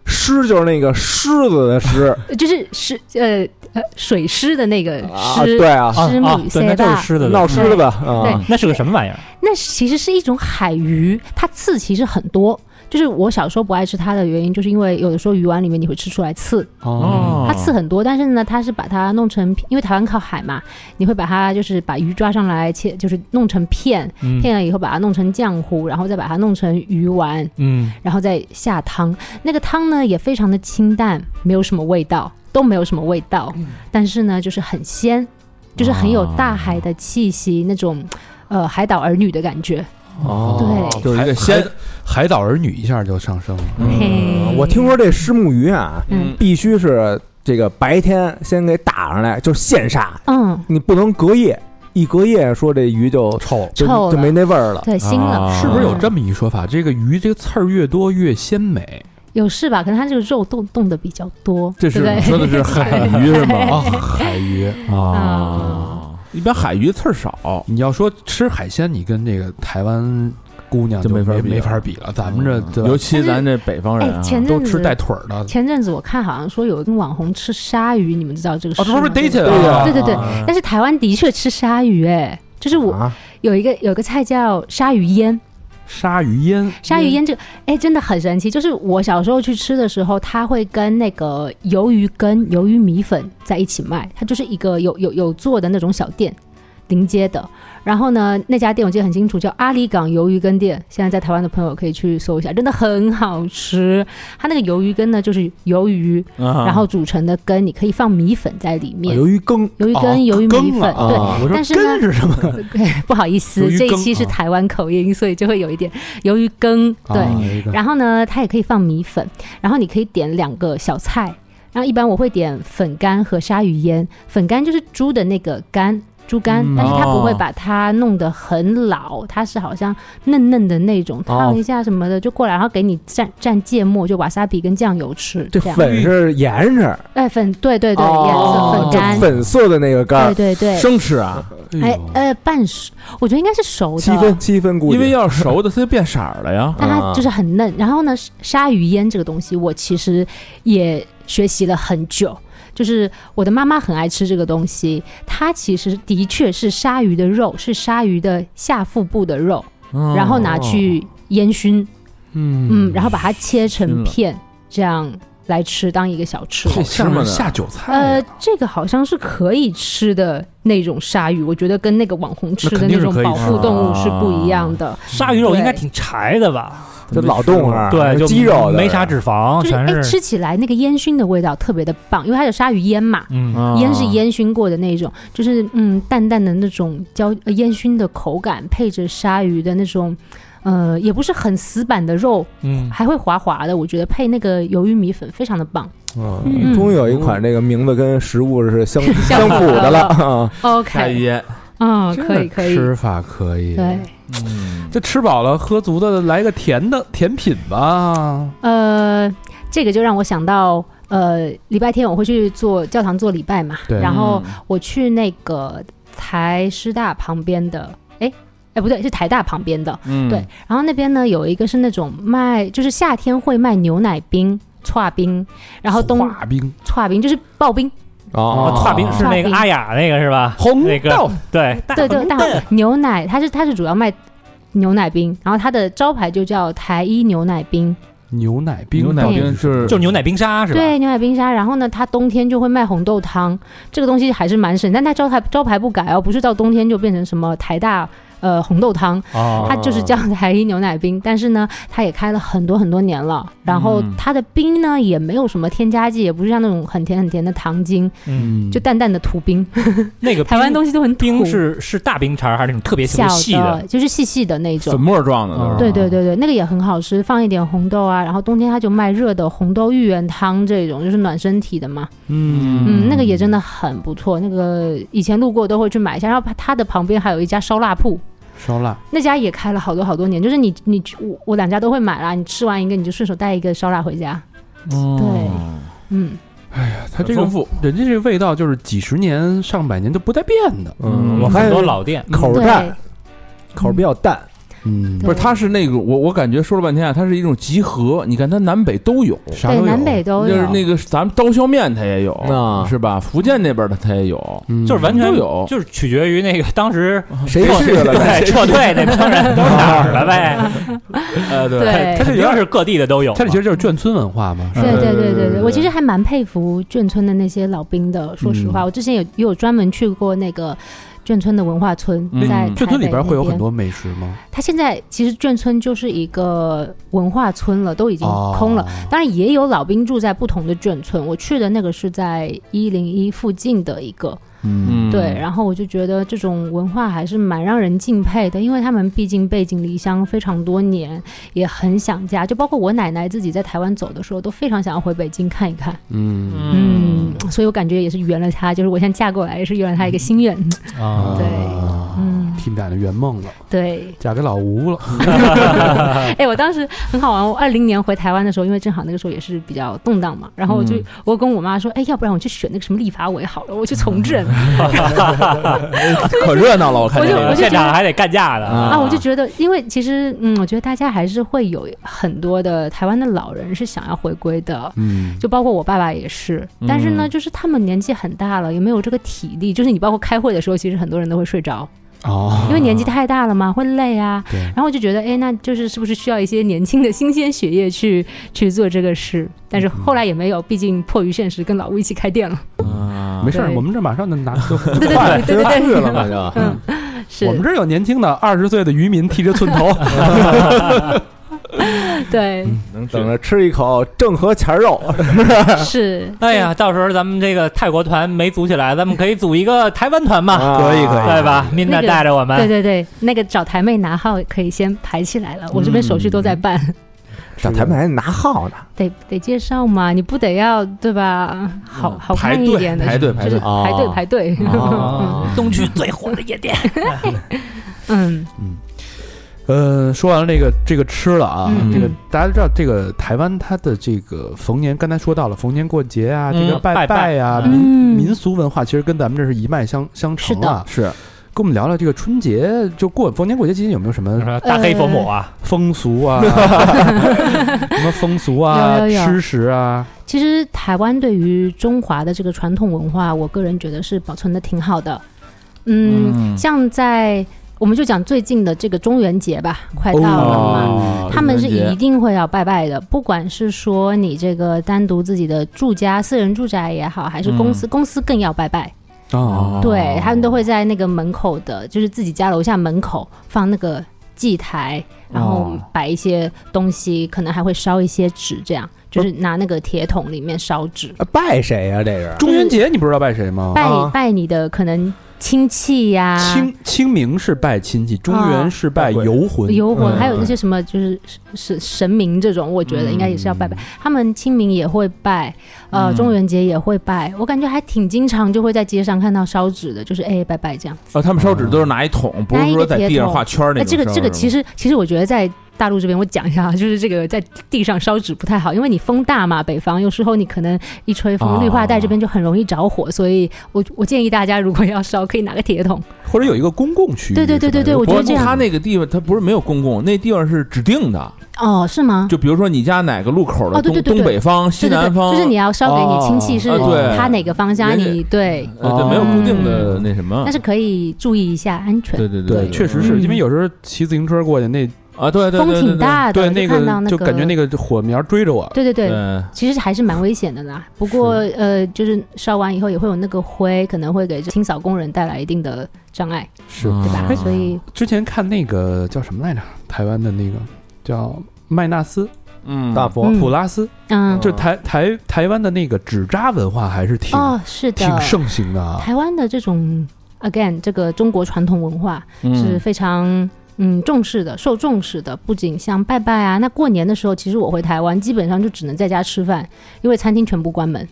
狮就是那个狮子的狮 (laughs) 就是狮呃呃水狮的那个啊，狮，对啊，狮母啊，对，那就是狮子的闹狮子啊，对。那是个什么玩意儿？那其实是一种海鱼，它刺其实很多。就是我小时候不爱吃它的原因，就是因为有的时候鱼丸里面你会吃出来刺，哦，它刺很多，但是呢，它是把它弄成，因为台湾靠海嘛，你会把它就是把鱼抓上来切，就是弄成片，嗯。片了以后把它弄成浆糊，然后再把它弄成鱼丸，嗯，然后再下汤。那个汤呢也非常的清淡，没有什么味道，都没有什么味道，但是呢就是很鲜，就是很有大海的气息，那种呃海岛儿女的感觉。哦对。就是一个海鲜，海岛儿女一下就上升了。嗯。我听说这虱目鱼啊，嗯。必须是这个白天先给打上来，就是现杀，嗯，你不能隔夜，一隔夜说这鱼就臭，就臭就没那味儿了。对，腥了。啊是不是有这么一说法？这个鱼这个刺儿越多越鲜美。有是吧？可能它这个肉冻冻的比较多，这是对对？你说的是海鱼是吗？(laughs) 啊，海鱼。啊，一般海鱼刺儿少，你要说吃海鲜，你跟这个台湾姑娘就没法比没没法比了。咱们这对吧尤其咱这北方人啊，哎前阵子都吃带腿儿的。前阵子我看好像说有一个网红吃鲨鱼，你们知道这个事哦，这不是事吗？dated 对啊？对对对啊但是台湾的确吃鲨鱼，哎，就是我啊，有一个有一个菜叫鲨鱼烟，鲨鱼烟，鲨鱼烟这个哎真的很神奇，就是我小时候去吃的时候，它会跟那个鱿鱼羹、鱿鱼米粉在一起卖，它就是一个有有有做的那种小店。临街的，然后呢，那家店我记得很清楚，叫阿里港鱿鱼羹店。现在在台湾的朋友可以去搜一下，真的很好吃。它那个鱿鱼羹呢，就是鱿鱼，啊然后煮成的羹，你可以放米粉在里面。鱿鱼羹鱿鱼羹、哦鱿鱼米粉，对。但是呢根是什么？(laughs) 不好意思这一期是啊台湾口音，所以就会有一点鱿鱼羹。对，然后呢，它也可以放米粉，然后你可以点两个小菜。然后一般我会点粉干和鲨鱼烟，粉干就是猪的那个肝，猪肝，嗯。但是它不会哦。把它弄得很老，它是好像嫩嫩的那种，烫一下什么的就过来，然后给你蘸蘸芥末，就瓦萨比跟酱油吃，这这样。粉是颜色，哎，粉，对对对，哦颜色粉就干，粉色的那个干儿，对对对。生吃啊，哎呃，半熟，我觉得应该是熟的，七分七分估计，因为要是熟的它就变色儿了呀。但它就是很嫩。然后呢，鲨鱼腌这个东西，我其实也学习了很久。就是我的妈妈很爱吃这个东西，它其实的确是鲨鱼的肉，是鲨鱼的下腹部的肉，嗯然后拿去烟熏，嗯嗯，然后把它切成片，这样来吃当一个小吃。好像下酒菜呃啊，，这个好像是可以吃的那种鲨鱼，我觉得跟那个网红吃的那种保护动物是不一样的。鲨鱼肉应该挺柴的吧？就老动物啊，对，就鸡肉没啥脂肪，就是哎，全是吃起来那个烟熏的味道特别的棒，因为它有鲨鱼烟嘛，嗯，啊烟是烟熏过的那种，就是嗯淡淡的那种焦呃烟熏的口感，配着鲨鱼的那种。呃，也不是很死板的肉，嗯，还会滑滑的，我觉得配那个鱿鱼米粉非常的棒。嗯，终于有一款这个名字跟食物是相相 (laughs) 相符符的了 OK，烟，嗯，这可以可以，吃法可以。对，嗯，这吃饱了喝足的，来个甜的甜品吧。呃，这个就让我想到，呃，礼拜天我会去做教堂做礼拜嘛，对。然后我去那个台师大旁边的，哎哎不对，是台大旁边的，嗯。对，然后那边呢有一个是那种卖，就是夏天会卖牛奶冰、串冰，然后冬化冰。串冰就是刨冰，哦。哦，冰是那个阿雅那个是吧？红那个豆对对对，大牛奶，它是它是主要卖牛奶冰，然后它的招牌就叫台一牛奶冰，牛奶冰，牛奶冰是就是牛奶冰沙是吧？对，牛奶冰沙。然后呢，它冬天就会卖红豆汤，这个东西还是蛮省，但它招牌招牌不改哦，不是到冬天就变成什么台大。呃，红豆汤，哦，它就是叫台一牛奶冰，但是呢，它也开了很多很多年了。然后嗯它的冰呢，也没有什么添加剂，也不是像那种很甜很甜的糖精，嗯，就淡淡的土冰。(laughs) 那个 (laughs) 台湾东西都很土冰是是大冰碴还是那种特别特小别细的，就是细细的那种粉。末状的，对对对对，那个也很好吃，放一点红豆啊，然后冬天它就卖热的红豆芋圆汤这种，就是暖身体的嘛。嗯嗯，那个也真的很不错，那个以前路过都会去买一下。然后它的旁边还有一家烧腊铺，烧腊，那家也开了好多好多年，就是你你我我两家都会买啦，你吃完一个你就顺手带一个烧腊回家。哦。对嗯，哎呀它这个，人家这个味道就是几十年、上百年都不带变的。嗯，我看很多老店，口淡，口比较淡，嗯，不是，它是那个我我感觉说了半天啊，它是一种集合，你看它南北都有，对啥都有南北都有。就是那个咱们刀削面它也有啊是吧？福建那边的它也有，嗯就是完全都有就是取决于那个当时谁去了呗？对撤退那帮人都是哪儿了呗。(laughs) 呃，对，对肯定是各地的都有嘛。它这其实就是眷村文化嘛。是吧对对对对对对，我其实还蛮佩服眷村的那些老兵的。说实话，嗯我之前有也有专门去过那个眷村的文化村，嗯在眷村里边会有很。多美食吗？它现在其实眷村就是一个文化村了，都已经空了。哦当然也有老兵住在不同的眷村，我去的那个是在一零一附近的一个，嗯，对，然后我就觉得这种文化还是蛮让人敬佩的，因为他们毕竟背井离乡非常多年，也很想家。就包括我奶奶自己在台湾走的时候，都非常想要回北京看一看。嗯嗯，所以我感觉也是圆了她，就是我现在嫁过来也是圆了她一个心愿。(laughs) 啊，对啊嗯，替你俩的圆梦了，对。嫁给老吴了。(laughs) 哎，我当时很好玩，我二零年回台湾的时候，因为正好那个时候也是比较动荡嘛，然后我就、嗯我跟我妈说，哎，要不然我去选那个什么立法委好了，我去从政。(laughs) 可热闹了，我看我就我就觉得现场还得干架的啊，我就觉得，因为其实，嗯，我觉得大家还是会有很多的台湾的老人是想要回归的，嗯，就包括我爸爸也是。但是呢，嗯就是他们年纪很大了，也没有这个体力。就是你包括开会的时候，其实很多人都会睡着，哦，因为年纪太大了嘛，会累啊。对然后我就觉得，哎，那就是是不是需要一些年轻的新鲜血液去去做这个事？但是后来也没有，毕竟迫于现实，跟老吴一起开店了。啊没事儿，我们这马上就拿就 (laughs) 对对对对对对去了嘛就。嗯，是我们这儿有年轻的二十岁的渔民剃着寸头，(laughs) (laughs) 对。能等着吃一口正和钱肉，(laughs) 是。哎呀，到时候咱们这个泰国团没组起来，咱们可以组一个台湾团嘛，啊可以可以。对吧？明娜那个带着我们，对对对，那个找台妹拿号可以先排起来了，我这边手续都在办。找台妹还得拿号呢。得得介绍嘛，你不得要对吧？好好看一点的，排队就是哦排队排队。哦。(laughs) 东区最火的夜店，嗯。嗯，呃，说完了这个这个吃了啊，嗯。这个大家都知道，这个台湾它的这个逢年，刚才说到了逢年过节啊，这个嗯拜拜拜。呀、嗯。民民俗文化，其实跟咱们这是一脉相相承的啊。是跟我们聊聊这个春节，就过逢年过节期间有没有什么大黑佛母啊，风俗啊，(laughs) 什么风俗啊、有有有。吃食啊？其实台湾对于中华的这个传统文化，我个人觉得是保存的挺好的。嗯，嗯。像在我们就讲最近的这个中元节吧，快到了嘛。哦他们是一定会要拜拜的，不管是说你这个单独自己的住家、私人住宅也好，还是公司，公司更要拜拜。哦，对他们都会在那个门口的，就是自己家楼下门口放那个祭台，然后哦摆一些东西，可能还会烧一些纸，这样就是拿那个铁桶里面烧纸，啊拜谁呀？这是中元节你不知道拜谁吗？拜啊拜你的可能亲戚呀、清清明是拜亲戚，中原是拜游魂。游魂，嗯还有那些什么就是神神明这种，我觉得应该也是要拜拜。他们清明也会拜，呃，嗯中元节也会拜。我感觉还挺经常就会在街上看到烧纸的，就是哎拜拜这样。哦，他们烧纸都是拿一桶，不是说在地上画圈儿那哎，种烧。这个这个其实实其实我觉得在大陆这边，我讲一下啊，(laughs) 就是这个在地上烧纸不太好，因为你风大嘛，北方有时候你可能一吹风，哦绿化带这边就很容易着火，所以我我建议大家如果要烧，可以拿个铁桶。或者有一个公共区域。对对对对对我觉得这样他那个地方，他不是没有公共，那地方是指定的。哦，是吗？就比如说你家哪个路口的东哦对对对对东北方、西南方，就是你要烧给你亲戚是他哪个方向，你对，呃，对，没有固定的嗯那什么但。是可以注意一下安全。对对对，确实是嗯因为有时候骑自行车过去，那啊，对对风对挺大的，对那就看到那就感觉那个火苗追着我。对对对，对，其实还是蛮危险的啦。不过呃，就是烧完以后也会有那个灰，可能会给清扫工人带来一定的障碍，是嗯对吧？啊所以之前看那个叫什么来着？台湾的那个叫麦纳斯嗯，大佛嗯普拉斯，嗯，就台台台湾的那个纸扎文化还是挺哦，是的，挺盛行的啊。台湾的这种 again 这个中国传统文化嗯是非常。嗯，重视的，受重视的，不仅像拜拜啊，那过年的时候，其实我回台湾，基本上就只能在家吃饭，因为餐厅全部关门，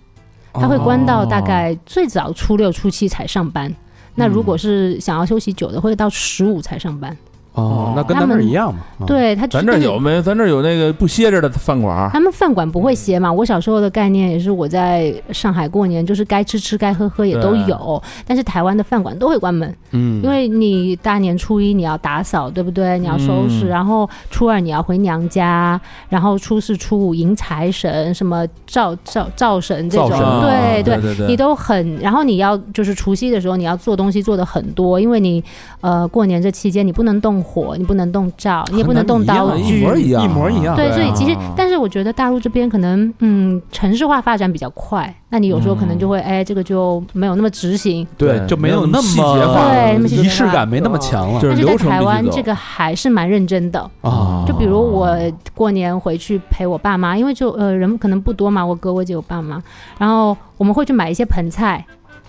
它会关到大概最早初六、初七才上班。那如果是想要休息久的，会到十五才上班。哦，那跟咱们他们一样嘛。啊，对，他咱这儿有没？咱这儿有那个不歇着的饭馆。他们饭馆不会歇嘛？我小时候的概念也是，我在上海过年就是该吃吃该喝喝也都有，但是台湾的饭馆都会关门，嗯，因为你大年初一你要打扫，对不对？你要收拾，嗯然后初二你要回娘家，然后初四初五迎财神，什么灶灶灶神这种。对对对，你都很，然后你要就是除夕的时候，你要做东西做的很多，因为你呃过年这期间你不能动火，你不能动灶，你也不能动刀一具，模一样啊，一模一样对，所以其实啊，但是我觉得大陆这边可能，嗯，城市化发展比较快，那你有时候可能就会，哎，这个就没有那么执行。对，就没有那么细节化对那么细节化仪式感没那么强了但是在台湾，这个还是蛮认真的。啊。就比如我过年回去陪我爸妈，因为就呃人可能不多嘛，我哥我姐我爸妈，然后我们会去买一些盆菜，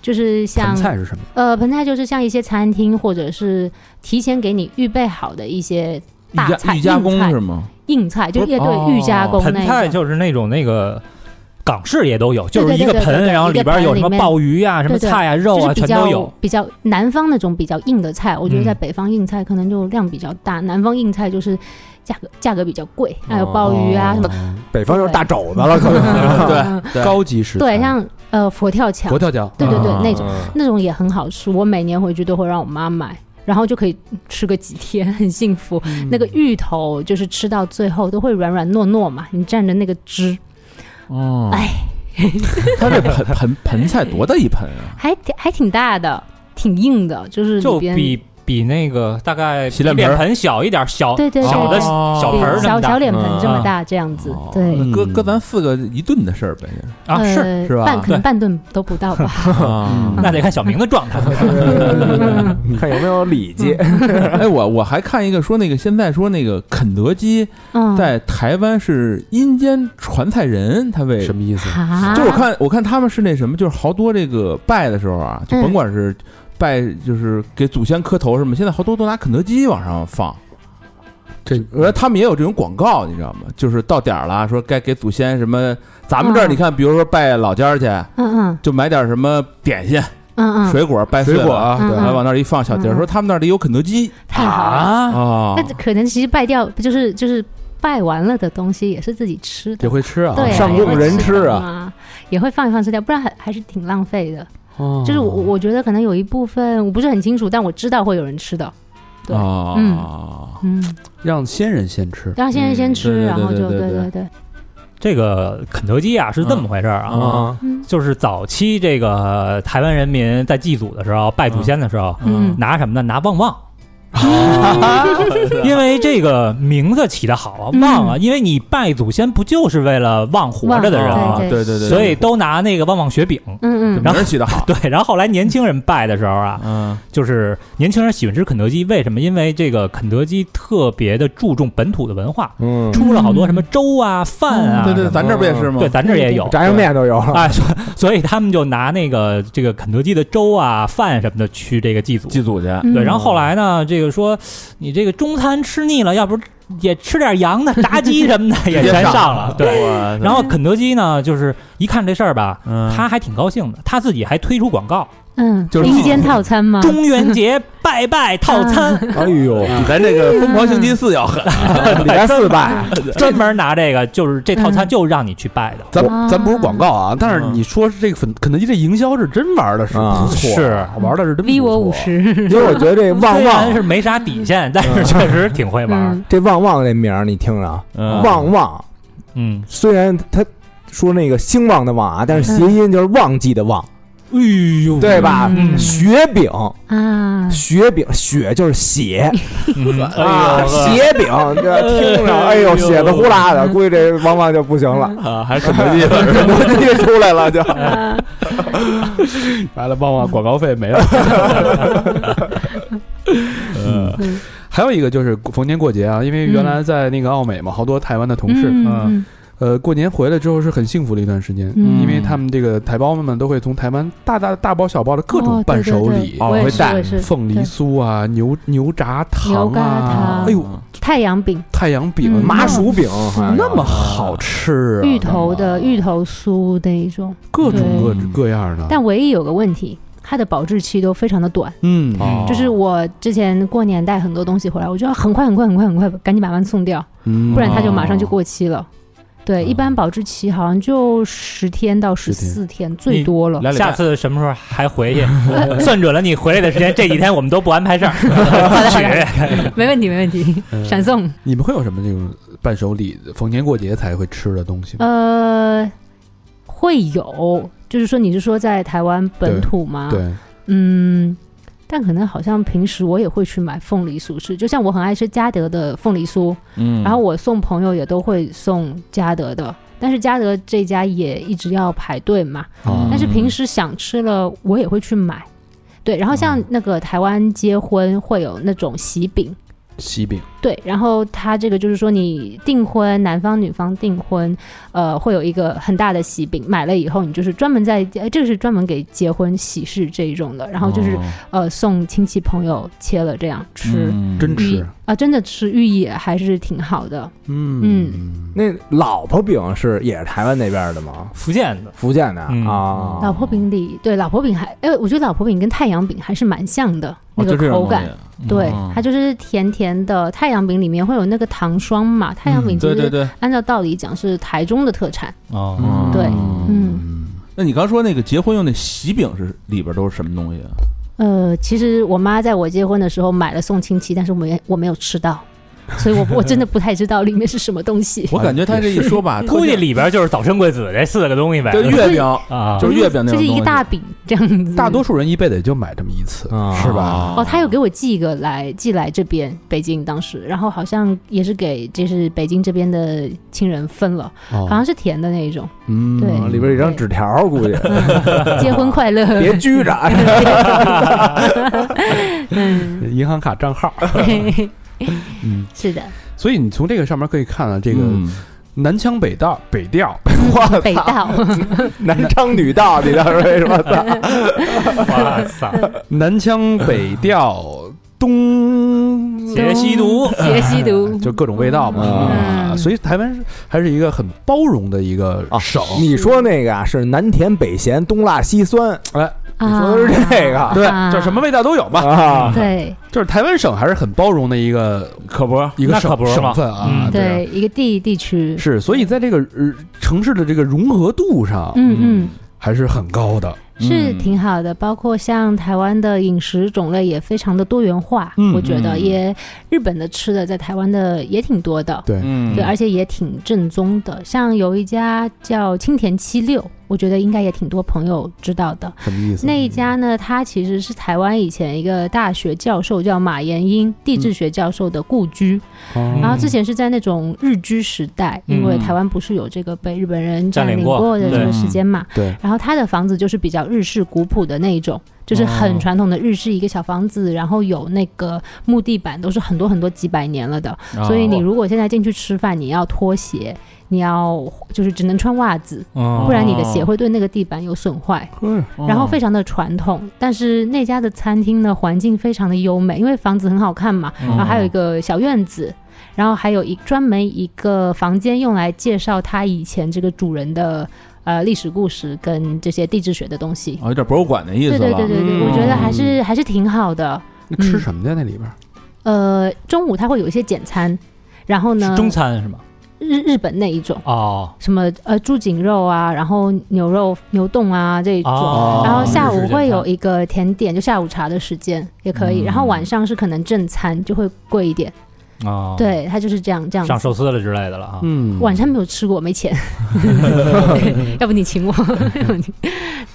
就是像盆菜是什么？呃盆菜就是像一些餐厅或者是提前给你预备好的一些大菜预加工硬菜是吗？硬菜，就不是乐队预加工盆。菜就是那种那个港式也都有，就是一个盆，对对对对然后里边有什么鲍鱼啊、什么对对菜啊、肉啊，全都有。比较南方那种比较硬的菜，我觉得嗯在北方硬菜可能就量比较大，南方硬菜就是价格价格比较贵，还有鲍鱼啊什么，北方就是大肘子了，(laughs) 可能 (laughs) 对 (laughs) 对高级食材，对，像呃佛跳墙。佛，跳墙，对对对啊。那种。那种也很好吃，我每年回去都会让我妈买。然后就可以吃个几天，很幸福。那个芋头就是吃到最后都会软软糯糯嘛，你蘸着那个汁，哦，哎，(laughs) 他这盆盆盆菜多大一盆啊？还挺还挺大的，挺硬的，就是就里边比比那个大概洗脸盆小一点，小对对对。小的哦。小盆儿这么大。小小脸盆这么嗯大这样子哦，对。嗯搁搁咱四个一顿的事儿呗。啊，是，呃是吧？半可能半顿都不到吧。啊 (laughs) 那得看小明的状态。(laughs) 看有没有礼节。(laughs) 哎，我我还看一个说那个现在说那个肯德基嗯，在台湾是阴间传菜人，他为什么意思？啊，就我看我看他们是那什么，就是好多这个拜的时候啊，就嗯。甭管是拜就是给祖先磕头什么，现在好多都拿肯德基往上放。这我觉得他们也有这种广告，你知道吗？就是到点儿了，说该给祖先什么，咱们这儿嗯你看，比如说拜老家儿去，嗯嗯。就买点什么点心、嗯嗯，水果，拜，水果啊，嗯对。然后往那儿一放，小弟说他们那儿里有肯德基。太好了。啊，啊。那可能其实拜掉不就是就是拜完了的东西也是自己吃的。也，会吃啊，对啊，上供人吃啊，也会放一放吃掉，不然还还是挺浪费的。哦就是我我觉得可能有一部分我不是很清楚，但我知道会有人吃的。对嗯，嗯，让先人先吃，让先人先吃，然后就对对对对对，这个肯德基啊是这么回事儿啊，啊，嗯。就是早期这个台湾人民在祭祖的时候拜祖先的时候，嗯。拿什么呢？拿旺旺。(laughs) 因为 (laughs) 这个名字起的好啊，嗯旺啊，因为你拜祖先不就是为了旺活着的人旺吗？对对对对，所以都拿那个旺旺雪饼。嗯嗯名儿起得好，(laughs) 对，然后后来年轻人拜的时候啊，嗯就是年轻人喜欢吃肯德基，为什么？因为这个肯德基特别的注重本土的文化，嗯，出了好多什么粥啊、饭啊，对对，咱这不也是吗？对，咱这也有炸酱面都有了，啊，所以所以他们就拿那个这个肯德基的粥啊、饭什么的去这个祭祖。祭祖去，嗯对，然后后来呢，这个说你这个中餐吃腻了，要不也吃点羊的、炸鸡什么的 (laughs) 也全上了。对，然后肯德基呢，就是一看这事儿吧，嗯他还挺高兴的，他自己还推出广告，嗯，就是阴间套餐吗？中元节拜拜套餐，哎呦，比咱这个疯狂星期四要狠，(laughs) 礼拜四拜，专门拿这个，就是这套餐嗯就让你去拜。的。咱啊咱不是广告啊，但是嗯你说是这个肯肯德基这营销是真玩的是啊不错，是。玩的是真不 V 我错五，十，因为我觉得这旺虽然旺是没啥底线，但是确实挺会玩。这旺旺这名儿你听着，嗯。旺旺。嗯，虽然他说那个兴旺的旺啊，但是谐音就是旺季的忘，哎呦，对吧？嗯。雪饼，啊，雪饼，雪就是血。(laughs) 嗯啊，血饼，这听着，哎呦，血的呼啦的，估计这汪汪就不行了，啊，还是肯德基了，(laughs) 肯德基出来了就。啊完了，旺旺广告费没了。(laughs) 嗯。还有一个就是逢年过节啊，因为原来在那个奥美嘛，好多台湾的同事，嗯呃，过年回来之后是很幸福的一段时间，嗯。因为他们这个台胞们都会从台湾大大大包小包的各种伴手礼，哦对对对我也会带我也是凤梨对酥啊、牛牛轧糖牛轧啊糖，哎呦，太阳饼、太阳饼、嗯麻薯饼那么好吃啊，芋头的芋头酥那一种，各种各对。各样的，但唯一有个问题，它的保质期都非常的短。嗯，哦。就是我之前过年带很多东西回来，我就要很快很快很快很快赶紧把它们送掉，嗯。不然它就马上就过期了。对，一般保质期好像就十天到十四天最多了。来下次什么时候还回去？(laughs) 算准了你回来的时间，这几天我们都不安排事儿。(laughs) 去没问题，没问题，嗯闪送。你们会有什么这种伴手礼，逢年过节才会吃的东西吗？呃，会有，就是说你是说在台湾本土吗？，对，嗯，但可能好像平时我也会去买凤梨酥吃，就像我很爱吃嘉德的凤梨酥，嗯。然后我送朋友也都会送嘉德的，但是嘉德这家也一直要排队嘛，嗯但是平时想吃了我也会去买。对，然后像那个台湾结婚会有那种喜饼，喜饼，对，然后它这个就是说你订婚，男方女方订婚，呃，会有一个很大的喜饼，买了以后你就是专门在，呃这个是专门给结婚喜事这一种的，然后就是、呃送亲戚朋友切了这样吃，嗯。真吃，啊，真的吃寓意还是挺好的。嗯嗯那老婆饼是也是台湾那边的吗？福建的，福建的嗯啊，老婆饼里，对老婆饼还，哎，我觉得老婆饼跟太阳饼还是蛮像的，那哦个口感，对嗯，它就是甜甜的。太阳饼里面会有那个糖霜嘛，太阳饼对对对，按照道理讲是台中的特产，哦，嗯对，嗯。嗯，那你刚说那个结婚用那喜饼是里边都是什么东西啊？呃，其实我妈在我结婚的时候买了送亲戚，但是我没我没有吃到，(laughs) 所以我我真的不太知道里面是什么东西。我感觉他这一说吧，(laughs) 估计里边就是早生贵子这四个东西呗。跟月饼啊，就是月饼那种就是一个大饼这样子。大多数人一辈子也就买这么一次，啊是吧？哦，他有给我寄一个来寄来这边北京当时，然后好像也是给就是北京这边的亲人分了，好好像是甜的那一种。嗯，对啊里边有一张纸条，估计嗯 (laughs) 结婚快乐，别拘着。嗯，银行卡账号，嗯，(laughs) 是的，所以你从这个上面可以看啊，这个嗯。南腔北调，北调，我操，北 (laughs) 道，男腔女调，你倒是为什么？操 (laughs) 哇塞，南腔北调，东学吸毒，学吸毒，就各种味道嘛。所以台湾还是一个很包容的一个啊省。你说那个啊是南甜北咸东辣西酸，哎，你说的是这个对，啊就什么味道都有嘛。啊？对就是台湾省还是很包容的一个可不，一个省可不省份啊。嗯对一个地地区，是，所以在这个呃城市的这个融合度上，嗯嗯。还是很高的。是嗯。挺好的，包括像台湾的饮食种类也非常的多元化，嗯我觉得嗯。也日本的吃的在台湾的也挺多的，对，嗯。对，而且也挺正宗的。像有一家叫青田七六，我觉得应该也挺多朋友知道的。什么意思？那一家呢，它其实是台湾以前一个大学教授叫马延英，地质学教授的故居。哦然后之前是在那种日居时代，因为嗯台湾不是有这个被日本人占领过的这个时间嘛，对，然后他的房子就是比较日式古朴的那一种，就是哦很传统的日式一个小房子，然后有那个木地板，都是很多很多几百年了的。所以你如果现在进去吃饭，你要脱鞋，你要就是只能穿袜子，嗯不然你的鞋会对那个地板有损坏。嗯然后非常的传统，但是那家的餐厅呢，环境非常的优美，因为房子很好看嘛，嗯然后还有一个小院子，然后还有一专门一个房间用来介绍他以前这个主人的呃历史故事跟这些地质学的东西。哦，有点博物馆的意思对了。对对对对，嗯我觉得还是还是挺好的。那吃什么在那里边？呃，中午他会有一些简餐，然后呢，中餐是吗？日日本那一种，哦，什么呃猪颈肉啊，然后牛肉牛冻啊这一种。哦然后下午会有一个甜点，就下午茶的时间也可以。嗯然后晚上是可能正餐就会贵一点，哦，，对，它就是这样这样。上寿司了之类的了啊。嗯，晚餐没有吃过，没钱，(laughs) (laughs) 要不你请我。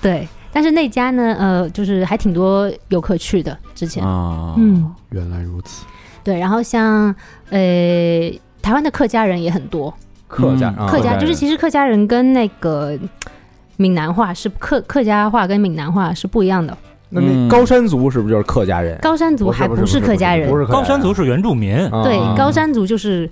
对，但是那家呢，呃，就是还挺多游客去的，之前，啊，嗯，原来如此。对。然后像呃，台湾的客家人也很多，嗯客家啊客家就是其实客家人跟那个闽南话是客客家话跟闽南话是不一样的。那那嗯。高山族是不是就是客家人？高山族还不是客家人，不是高山族是原住民，啊。对，啊高山族就是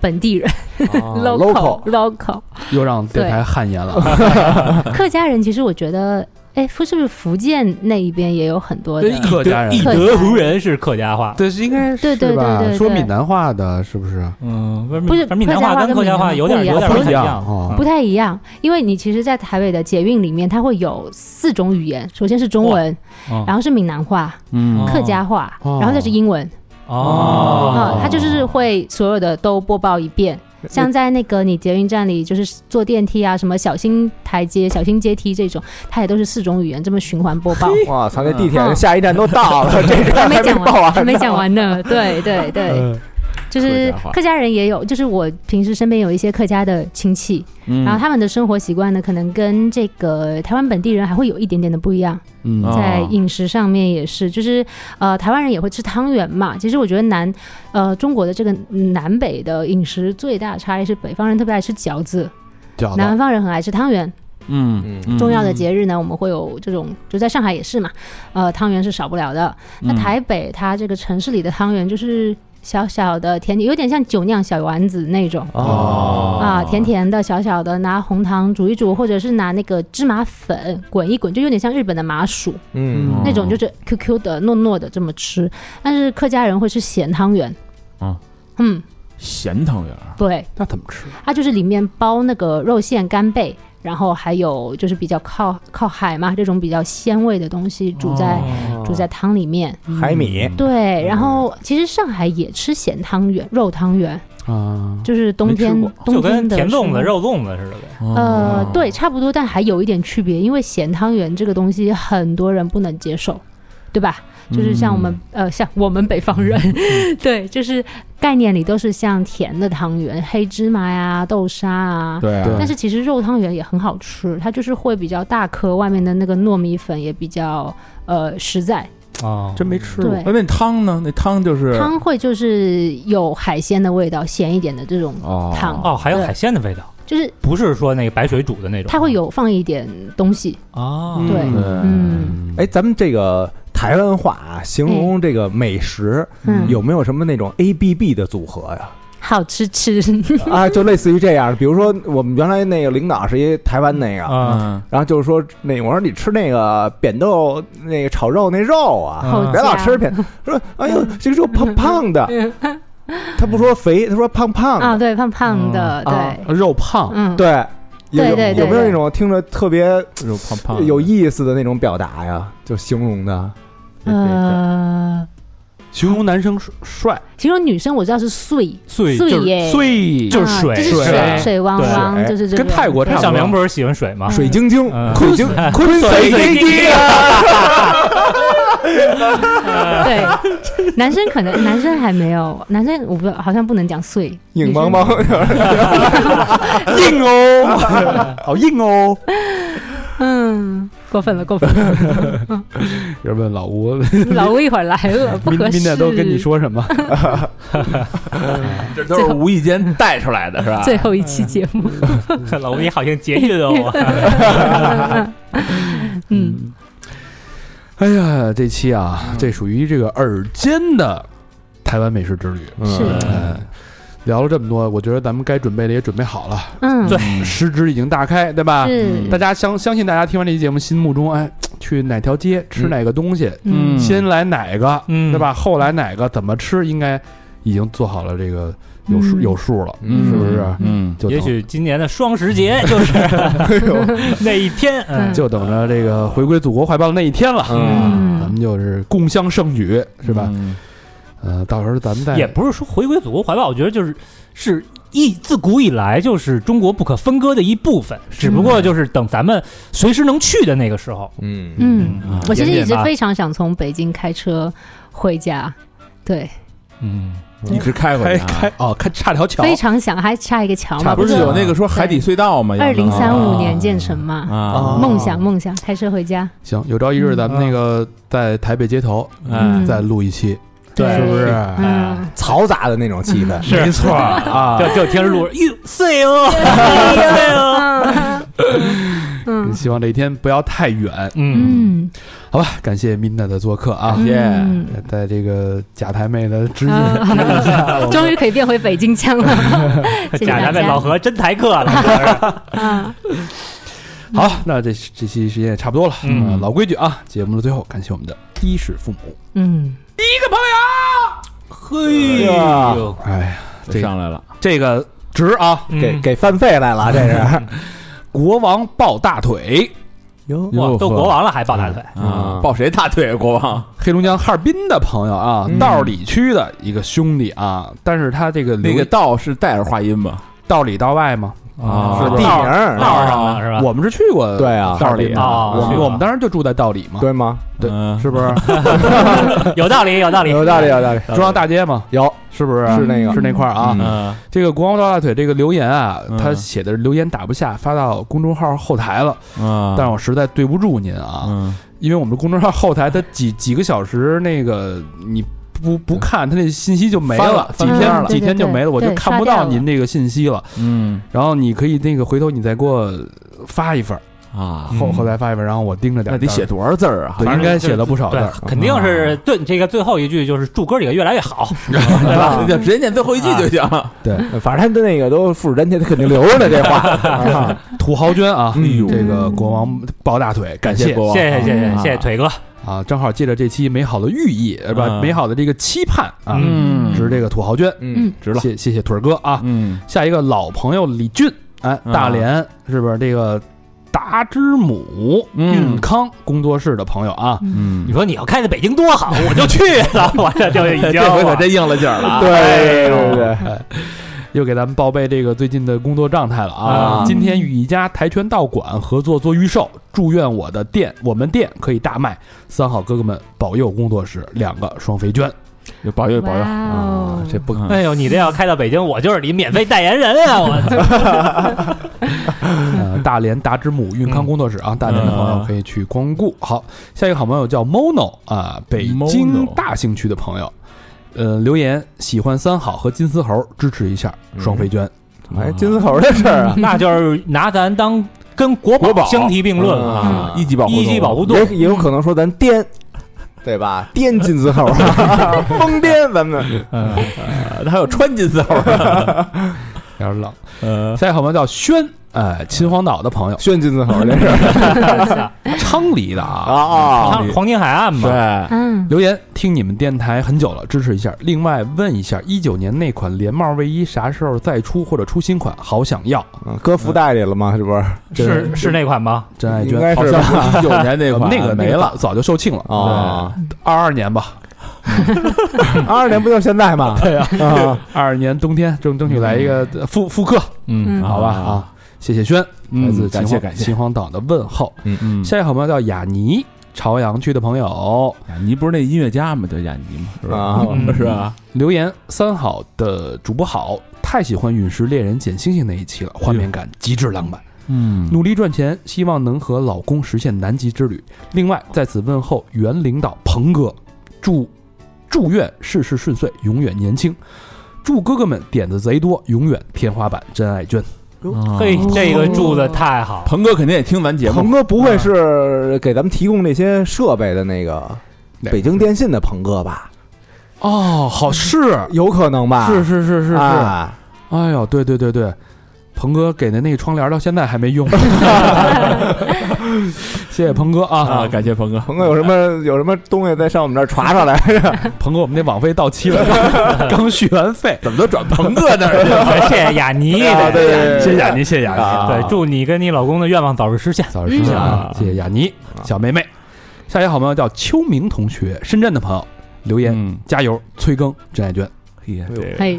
本地人。啊，(laughs) local local。又让电台汗颜了。(laughs) 客家人其实我觉得，哎，福是不是福建那一边也有很多的对？客家人以德服人是客家话。对，应该对对是吧对对对说闽南话的，是不是？嗯，不是闽南话跟客家话有点有点不一样不太一样哦不太一样，因为你其实，在台北的捷运里面，它会有四种语言，首先是中文，嗯然后是闽南话、嗯客家话，哦然后再是英文哦啊，它就是会所有的都播报一遍。像在那个你捷运站里，就是坐电梯啊，什么小心台阶、小心阶梯这种，它也都是四种语言这么循环播报。(laughs) 哇操！那地铁嗯下一站都到了，(laughs) 这个还没讲完，还没讲完呢。对对对，(laughs) 就是客家人也有，就是我平时身边有一些客家的亲戚，嗯。然后他们的生活习惯呢，可能跟这个台湾本地人还会有一点点的不一样，嗯。哦。在饮食上面也是，就是呃，台湾人也会吃汤圆嘛。其实我觉得南呃中国的这个南北的饮食最大的差异是，北方人特别爱吃饺子，饺南方人很爱吃汤圆。嗯。嗯。重要的节日呢，我们会有这种，就在上海也是嘛，呃，汤圆是少不了的。那嗯。台北它这个城市里的汤圆就是小小的甜点，有点像酒酿小丸子那种。哦。啊，甜甜的，小小的，拿红糖煮一煮，或者是拿那个芝麻粉滚一滚，就有点像日本的麻薯。嗯。那种，就是 QQ 的、糯糯的这么吃。但是客家人会吃咸汤圆，啊。嗯，咸汤圆儿。对，那怎么吃？它就是里面包那个肉馅、干贝，然后还有就是比较靠靠海嘛，这种比较鲜味的东西煮在、煮在汤里面。海米，对，然后其实上海也吃咸汤圆、肉汤圆，啊，就是冬天冬天的甜粽子、肉粽子似的呗。呃，对，差不多，但还有一点区别，因为咸汤圆这个东西很多人不能接受，对吧？就是像我们、呃，像我们北方人，(laughs) 对，就是概念里都是像甜的汤圆，黑芝麻呀、豆沙啊。对啊但是其实肉汤圆也很好吃，它就是会比较大颗，外面的那个糯米粉也比较呃实在。哦，真没吃过。对，那那汤呢？那汤就是汤会就是有海鲜的味道，咸一点的这种哦汤哦，还有海鲜的味道，就是不是说那个白水煮的那种。它会有放一点东西。哦，对对嗯哎，咱们这个台湾话啊，形容这个美食，嗯，有没有什么那种 A B B 的组合呀？好吃吃，(laughs) 啊，就类似于这样。比如说，我们原来那个领导是一台湾那个，啊，嗯，然后就是说，那我说你吃那个扁豆那个炒肉那肉啊，别老吃扁，说哎呦这个肉胖胖的，(laughs) 他不说肥，他说胖胖啊，的，对，胖胖的，啊对，肉胖，嗯，对。有对对对对。有没有那种听着特别肉胖胖的。有意思的那种表达呀？就形容的，呃，形容男生帅。形容女生我知道是碎碎就是碎耶，碎，就是水啊就是水。水水汪汪，就是这个跟泰国差不多。小明不是喜欢水吗？水晶晶，嗯。水晶坤水水晶 (laughs) 对，男生可能男生还没有，男生我不，好像不能讲碎，硬邦邦，硬哦，(laughs) 好硬哦。嗯，过分了，过分了，(laughs) 要问老吴，(laughs) 老吴一会儿来了，(laughs) 不明合适。明天都跟你说什么？这都是无意间带出来的，是吧？最后一期节目，老吴你好像节约了我。嗯，哎呀，这期啊，这属于这个耳尖的台湾美食之旅。是哎，聊了这么多，我觉得咱们该准备的也准备好了，嗯，对食指已经大开，对吧？是，大家相相信大家听完这期节目，心目中哎，去哪条街吃哪个东西，嗯先来哪个，嗯对吧？后来哪个怎么吃，应该已经做好了这个有数嗯有数了，嗯是不是？嗯，就也许今年的双十节就是 (laughs) (laughs) 那一天，嗯，就等着这个回归祖国怀抱的那一天了。嗯，咱们就是共襄盛举，是吧？嗯？呃，到时候咱们再也不是说回归祖国怀抱，我觉得就是是一自古以来就是中国不可分割的一部分，只不过就是等咱们随时能去的那个时候。嗯嗯，嗯我其实一直非常想从北京开车回家，对，嗯，一直开回开去啊，开哦，开差条桥，非常想，还差一个桥嘛，不是是有那个说海底隧道吗？二零三五啊年建成嘛，啊，梦想梦想，开车回家，行，有朝一日咱们那个在台北街头嗯再录一期，对是不是？嗯，嘈杂的那种气氛，没错 (laughs) 啊，就就听着路上哟碎哦，(laughs) 碎哦，(laughs) 嗯。希望这一天不要太远，嗯，嗯，好吧？感谢 Minna 的做客啊，耶嗯在这个假台妹的指引。啊终于可以变回北京腔了，谢谢贾大家。家被老何真台客了，啊，好，那这这期时间也差不多了，老规矩啊，节目的最后感谢我们的衣食父母。嗯，嘿呀呦，哎呀，这上来了，这个值啊，嗯。给给饭费来了，这是。国王抱大腿，哟哇，都国王了还抱大腿，啊，抱谁大腿？国王？黑龙江哈尔滨的朋友啊，嗯。道里区的一个兄弟啊，但是他这个那个道是带着话音吗？道里道外嘛，啊是地名道上了是吧？我们是去过对啊道里，啊我们我们当时就住在道里嘛，对吗？对嗯是不是？(laughs) 有道理，有道理，有道理，有道理，中央大街嘛，有是不是？是那个是那块儿啊。嗯嗯这个国王抱大腿这个留言啊，嗯他写的留言打不下，发到公众号后台了，啊，但是我实在对不住您啊，嗯因为我们公众号后台它几几个小时那个你不不看，他那信息就没翻了几天了几天就没了，我就看不到您这个信息了。嗯然后你可以那个回头你再给我发一份，啊，后后台发一份，然后我盯着点儿。那得写多少字儿啊？对，应该写了不少字儿。，肯定是对这个最后一句就是祝哥几个越来越好，(laughs) 对吧？就直接念最后一句就行。对，反正他的那个都复制粘贴，他肯定留着呢。这话，(laughs) 啊土豪捐啊，哎呦这个国王抱大腿，感谢国王，谢谢谢谢啊谢谢腿哥，啊！正好借着这期美好的寓意，是吧？嗯美好的这个期盼啊，嗯值这个土豪捐，嗯，值了。谢谢谢腿儿哥啊！嗯下一个老朋友李俊，哎，嗯大连是不是这个达之母嗯运康工作室的朋友啊？嗯你，说你要开在北京多好，我就去了，(laughs) 我这就已经这回可真应了劲儿了啊。对哎对对，又给咱们报备这个最近的工作状态了啊！啊今天与一家跆拳道馆合作做预售，祝愿我的店我们店可以大卖。三好哥哥们保佑工作室两个双飞娟。有保佑保佑啊哦！这不可能哎呦，你这要开到北京，我就是你免费代言人啊！我操 (laughs) 呃，大连达之母运康工作室啊，大连的朋友可以去光顾。好，下一个好朋友叫 Mono 啊，北京大兴区的朋友，呃，留言喜欢三好和金丝猴，支持一下双飞娟。哎，金丝猴的事儿啊，(laughs) 那就是拿咱当跟国国宝相提并论啊，一级保护动物。一级保护动物，也也有可能说咱颠，对吧？颠金丝猴，(laughs) 疯癫，咱们。还有穿金丝猴，(laughs) 有点冷。呃，下一个好朋友叫轩，哎，秦皇岛的朋友，炫金丝猴这是 (laughs) 昌黎的啊。啊啊！黄黄金海岸嘛，对，嗯，留言听你们电台很久了，支持一下。另外问一下，一九年那款连帽卫衣啥时候再出或者出新款？好想要。嗯搁福袋里了吗？是不是？是是那款吗？真爱应该娟，是吧？一九年那款 (laughs) 那个没了，早就售罄了。啊，二二年吧，(laughs) 二二年不就是现在吗？对呀，啊，二二年冬天争争取来一个复复刻，嗯，好吧啊。谢谢轩，嗯来自秦皇感谢感谢秦皇岛的问候。嗯嗯，下一个好朋友叫雅尼，朝阳区的朋友雅尼不是那音乐家吗？叫雅尼吗？是吧？啊嗯 (laughs) 是吧？留言：三好的主播好，太喜欢陨石猎人捡星星那一期了，画面感极致浪漫。嗯努力赚钱，希望能和老公实现南极之旅。另外，在此问候原领导鹏哥，祝祝愿事事顺遂，永远年轻。祝哥哥们点子贼多，永远天花板。真爱娟，嘿，这个住的太好，鹏哥肯定也听咱节目。鹏，哥不会是给咱们提供那些设备的那个北京电信的鹏哥吧？哦，好是。有可能吧？是是是是是，啊，哎呦，对对对对，鹏哥给的那个窗帘到现在还没用，(laughs) 谢谢鹏哥啊！啊，感谢鹏哥，鹏哥有什么有什么东西再上我们这儿传上来？(laughs) 鹏哥，我们那网费到期了，刚 (laughs) 刚续完费，怎么都转鹏哥那儿去了？谢谢雅尼的，啊对对对谢谢雅尼，谢谢雅尼，啊。对，祝你跟你老公的愿望早日实现。早日实现啊！嗯。谢谢雅尼小妹妹。下一位好朋友叫秋明同学，深圳的朋友留言嗯，加油，催更真爱娟，嘿，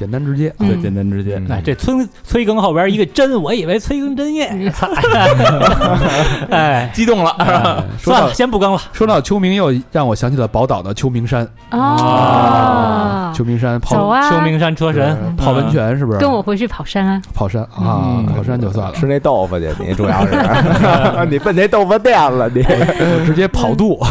简单直接对简单直接，哎，这催催更后边一个真，我以为催更真夜，(laughs) (laughs) 哎，激动了，算了，先不更了。说到秋明，又让我想起了宝岛的秋名山，哦，秋名山泡啊，秋名山车神，呃泡温泉是不是？跟我回去跑山啊！跑山啊嗯，跑山就算了，吃那豆腐去，你主要是。(laughs) 你奔那豆腐店了，你。直接跑肚。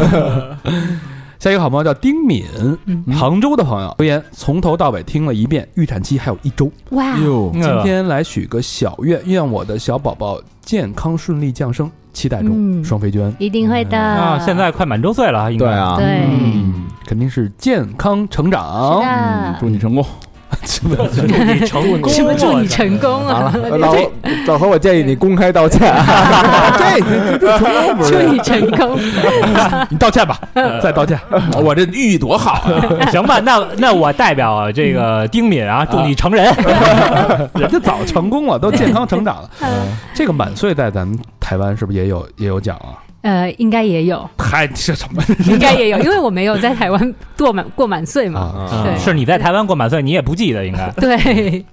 下一个好朋友叫丁敏，嗯。杭州的朋友留言，从头到尾听了一遍，预产期还有一周。哇，哟，今天来许个小愿，愿我的小宝宝健康顺利降生，期待中。嗯。双飞娟，一定会的。啊，现在快满周岁了，应该。对，啊，对，嗯，肯定是健康成长。嗯祝你成功，(laughs) 祝你成功，什么祝你成功啊？了，老老何，我建议你公开道歉。(laughs) 这这这成功不是？(laughs) 祝你成功，你道歉吧，再道歉。我这寓意多好啊！行吧？那那我代表这个丁敏啊，祝你成人。人家早成功了，都健康成长了。嗯这个满岁在咱们台湾是不是也有也有奖啊？呃，应该也有，太这什么 (laughs) 应该也有，因为我没有在台湾过满过满岁嘛。啊？对是你在台湾过满岁，你也不记得应该。(laughs) 对，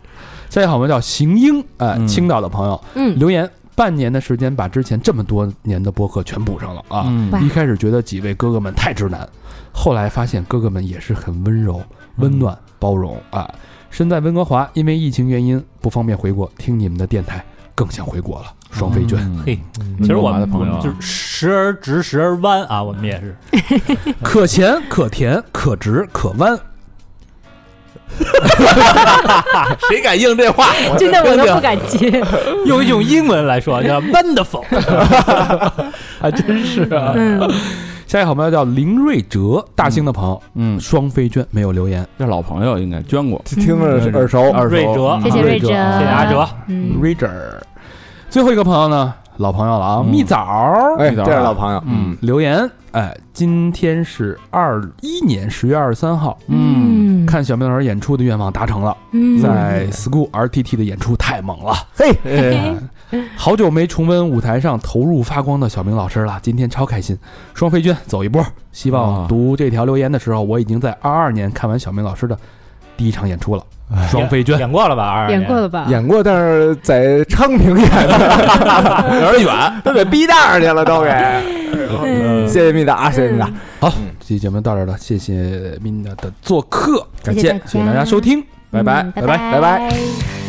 下一个好朋友叫邢英，哎，嗯青岛的朋友嗯，留言，半年的时间把之前这么多年的播客全补上了啊。嗯一开始觉得几位哥哥们太直男，后来发现哥哥们也是很温柔、温暖、包容啊。身在温哥华，因为疫情原因不方便回国，听你们的电台更想回国了。双飞娟，嗯嘿，其实我们的朋友啊就是时而直，时而弯啊，我们也是。(laughs) 可咸可甜，可直可弯。(laughs) 谁敢应这话？(laughs) 真的我都不敢接。用一种英文来说叫 wonderful。还真是啊。嗯，下一个好朋友叫林瑞哲，大兴的朋友，嗯，双飞娟没有留言。这老朋友应该捐过，听着耳熟，耳熟瑞哲谢谢瑞哲，谢谢阿哲。嗯，瑞哲，最后一个朋友呢，老朋友了啊，嗯蜜枣儿哎，这是老朋友，嗯留言，哎，今天是二一年十月二十三号，嗯，看小明老师演出的愿望达成了，嗯。在 School RTT 的演出太猛了，嘿，嘿。(laughs) 好久没重温舞台上投入发光的小明老师了，今天超开心。双飞娟走一波，希望啊。读这条留言的时候，我已经在二二年看完小明老师的第一场演出了。双飞娟，演过了吧？二演过了吧？演过，但是在昌平演的，(laughs) 有点远，都给逼那儿去了，都给。嗯谢谢米达，谢谢米达，好，这期节目到这儿了，谢谢 Mina 的做客，感谢谢谢大家收听。拜拜嗯拜拜拜拜。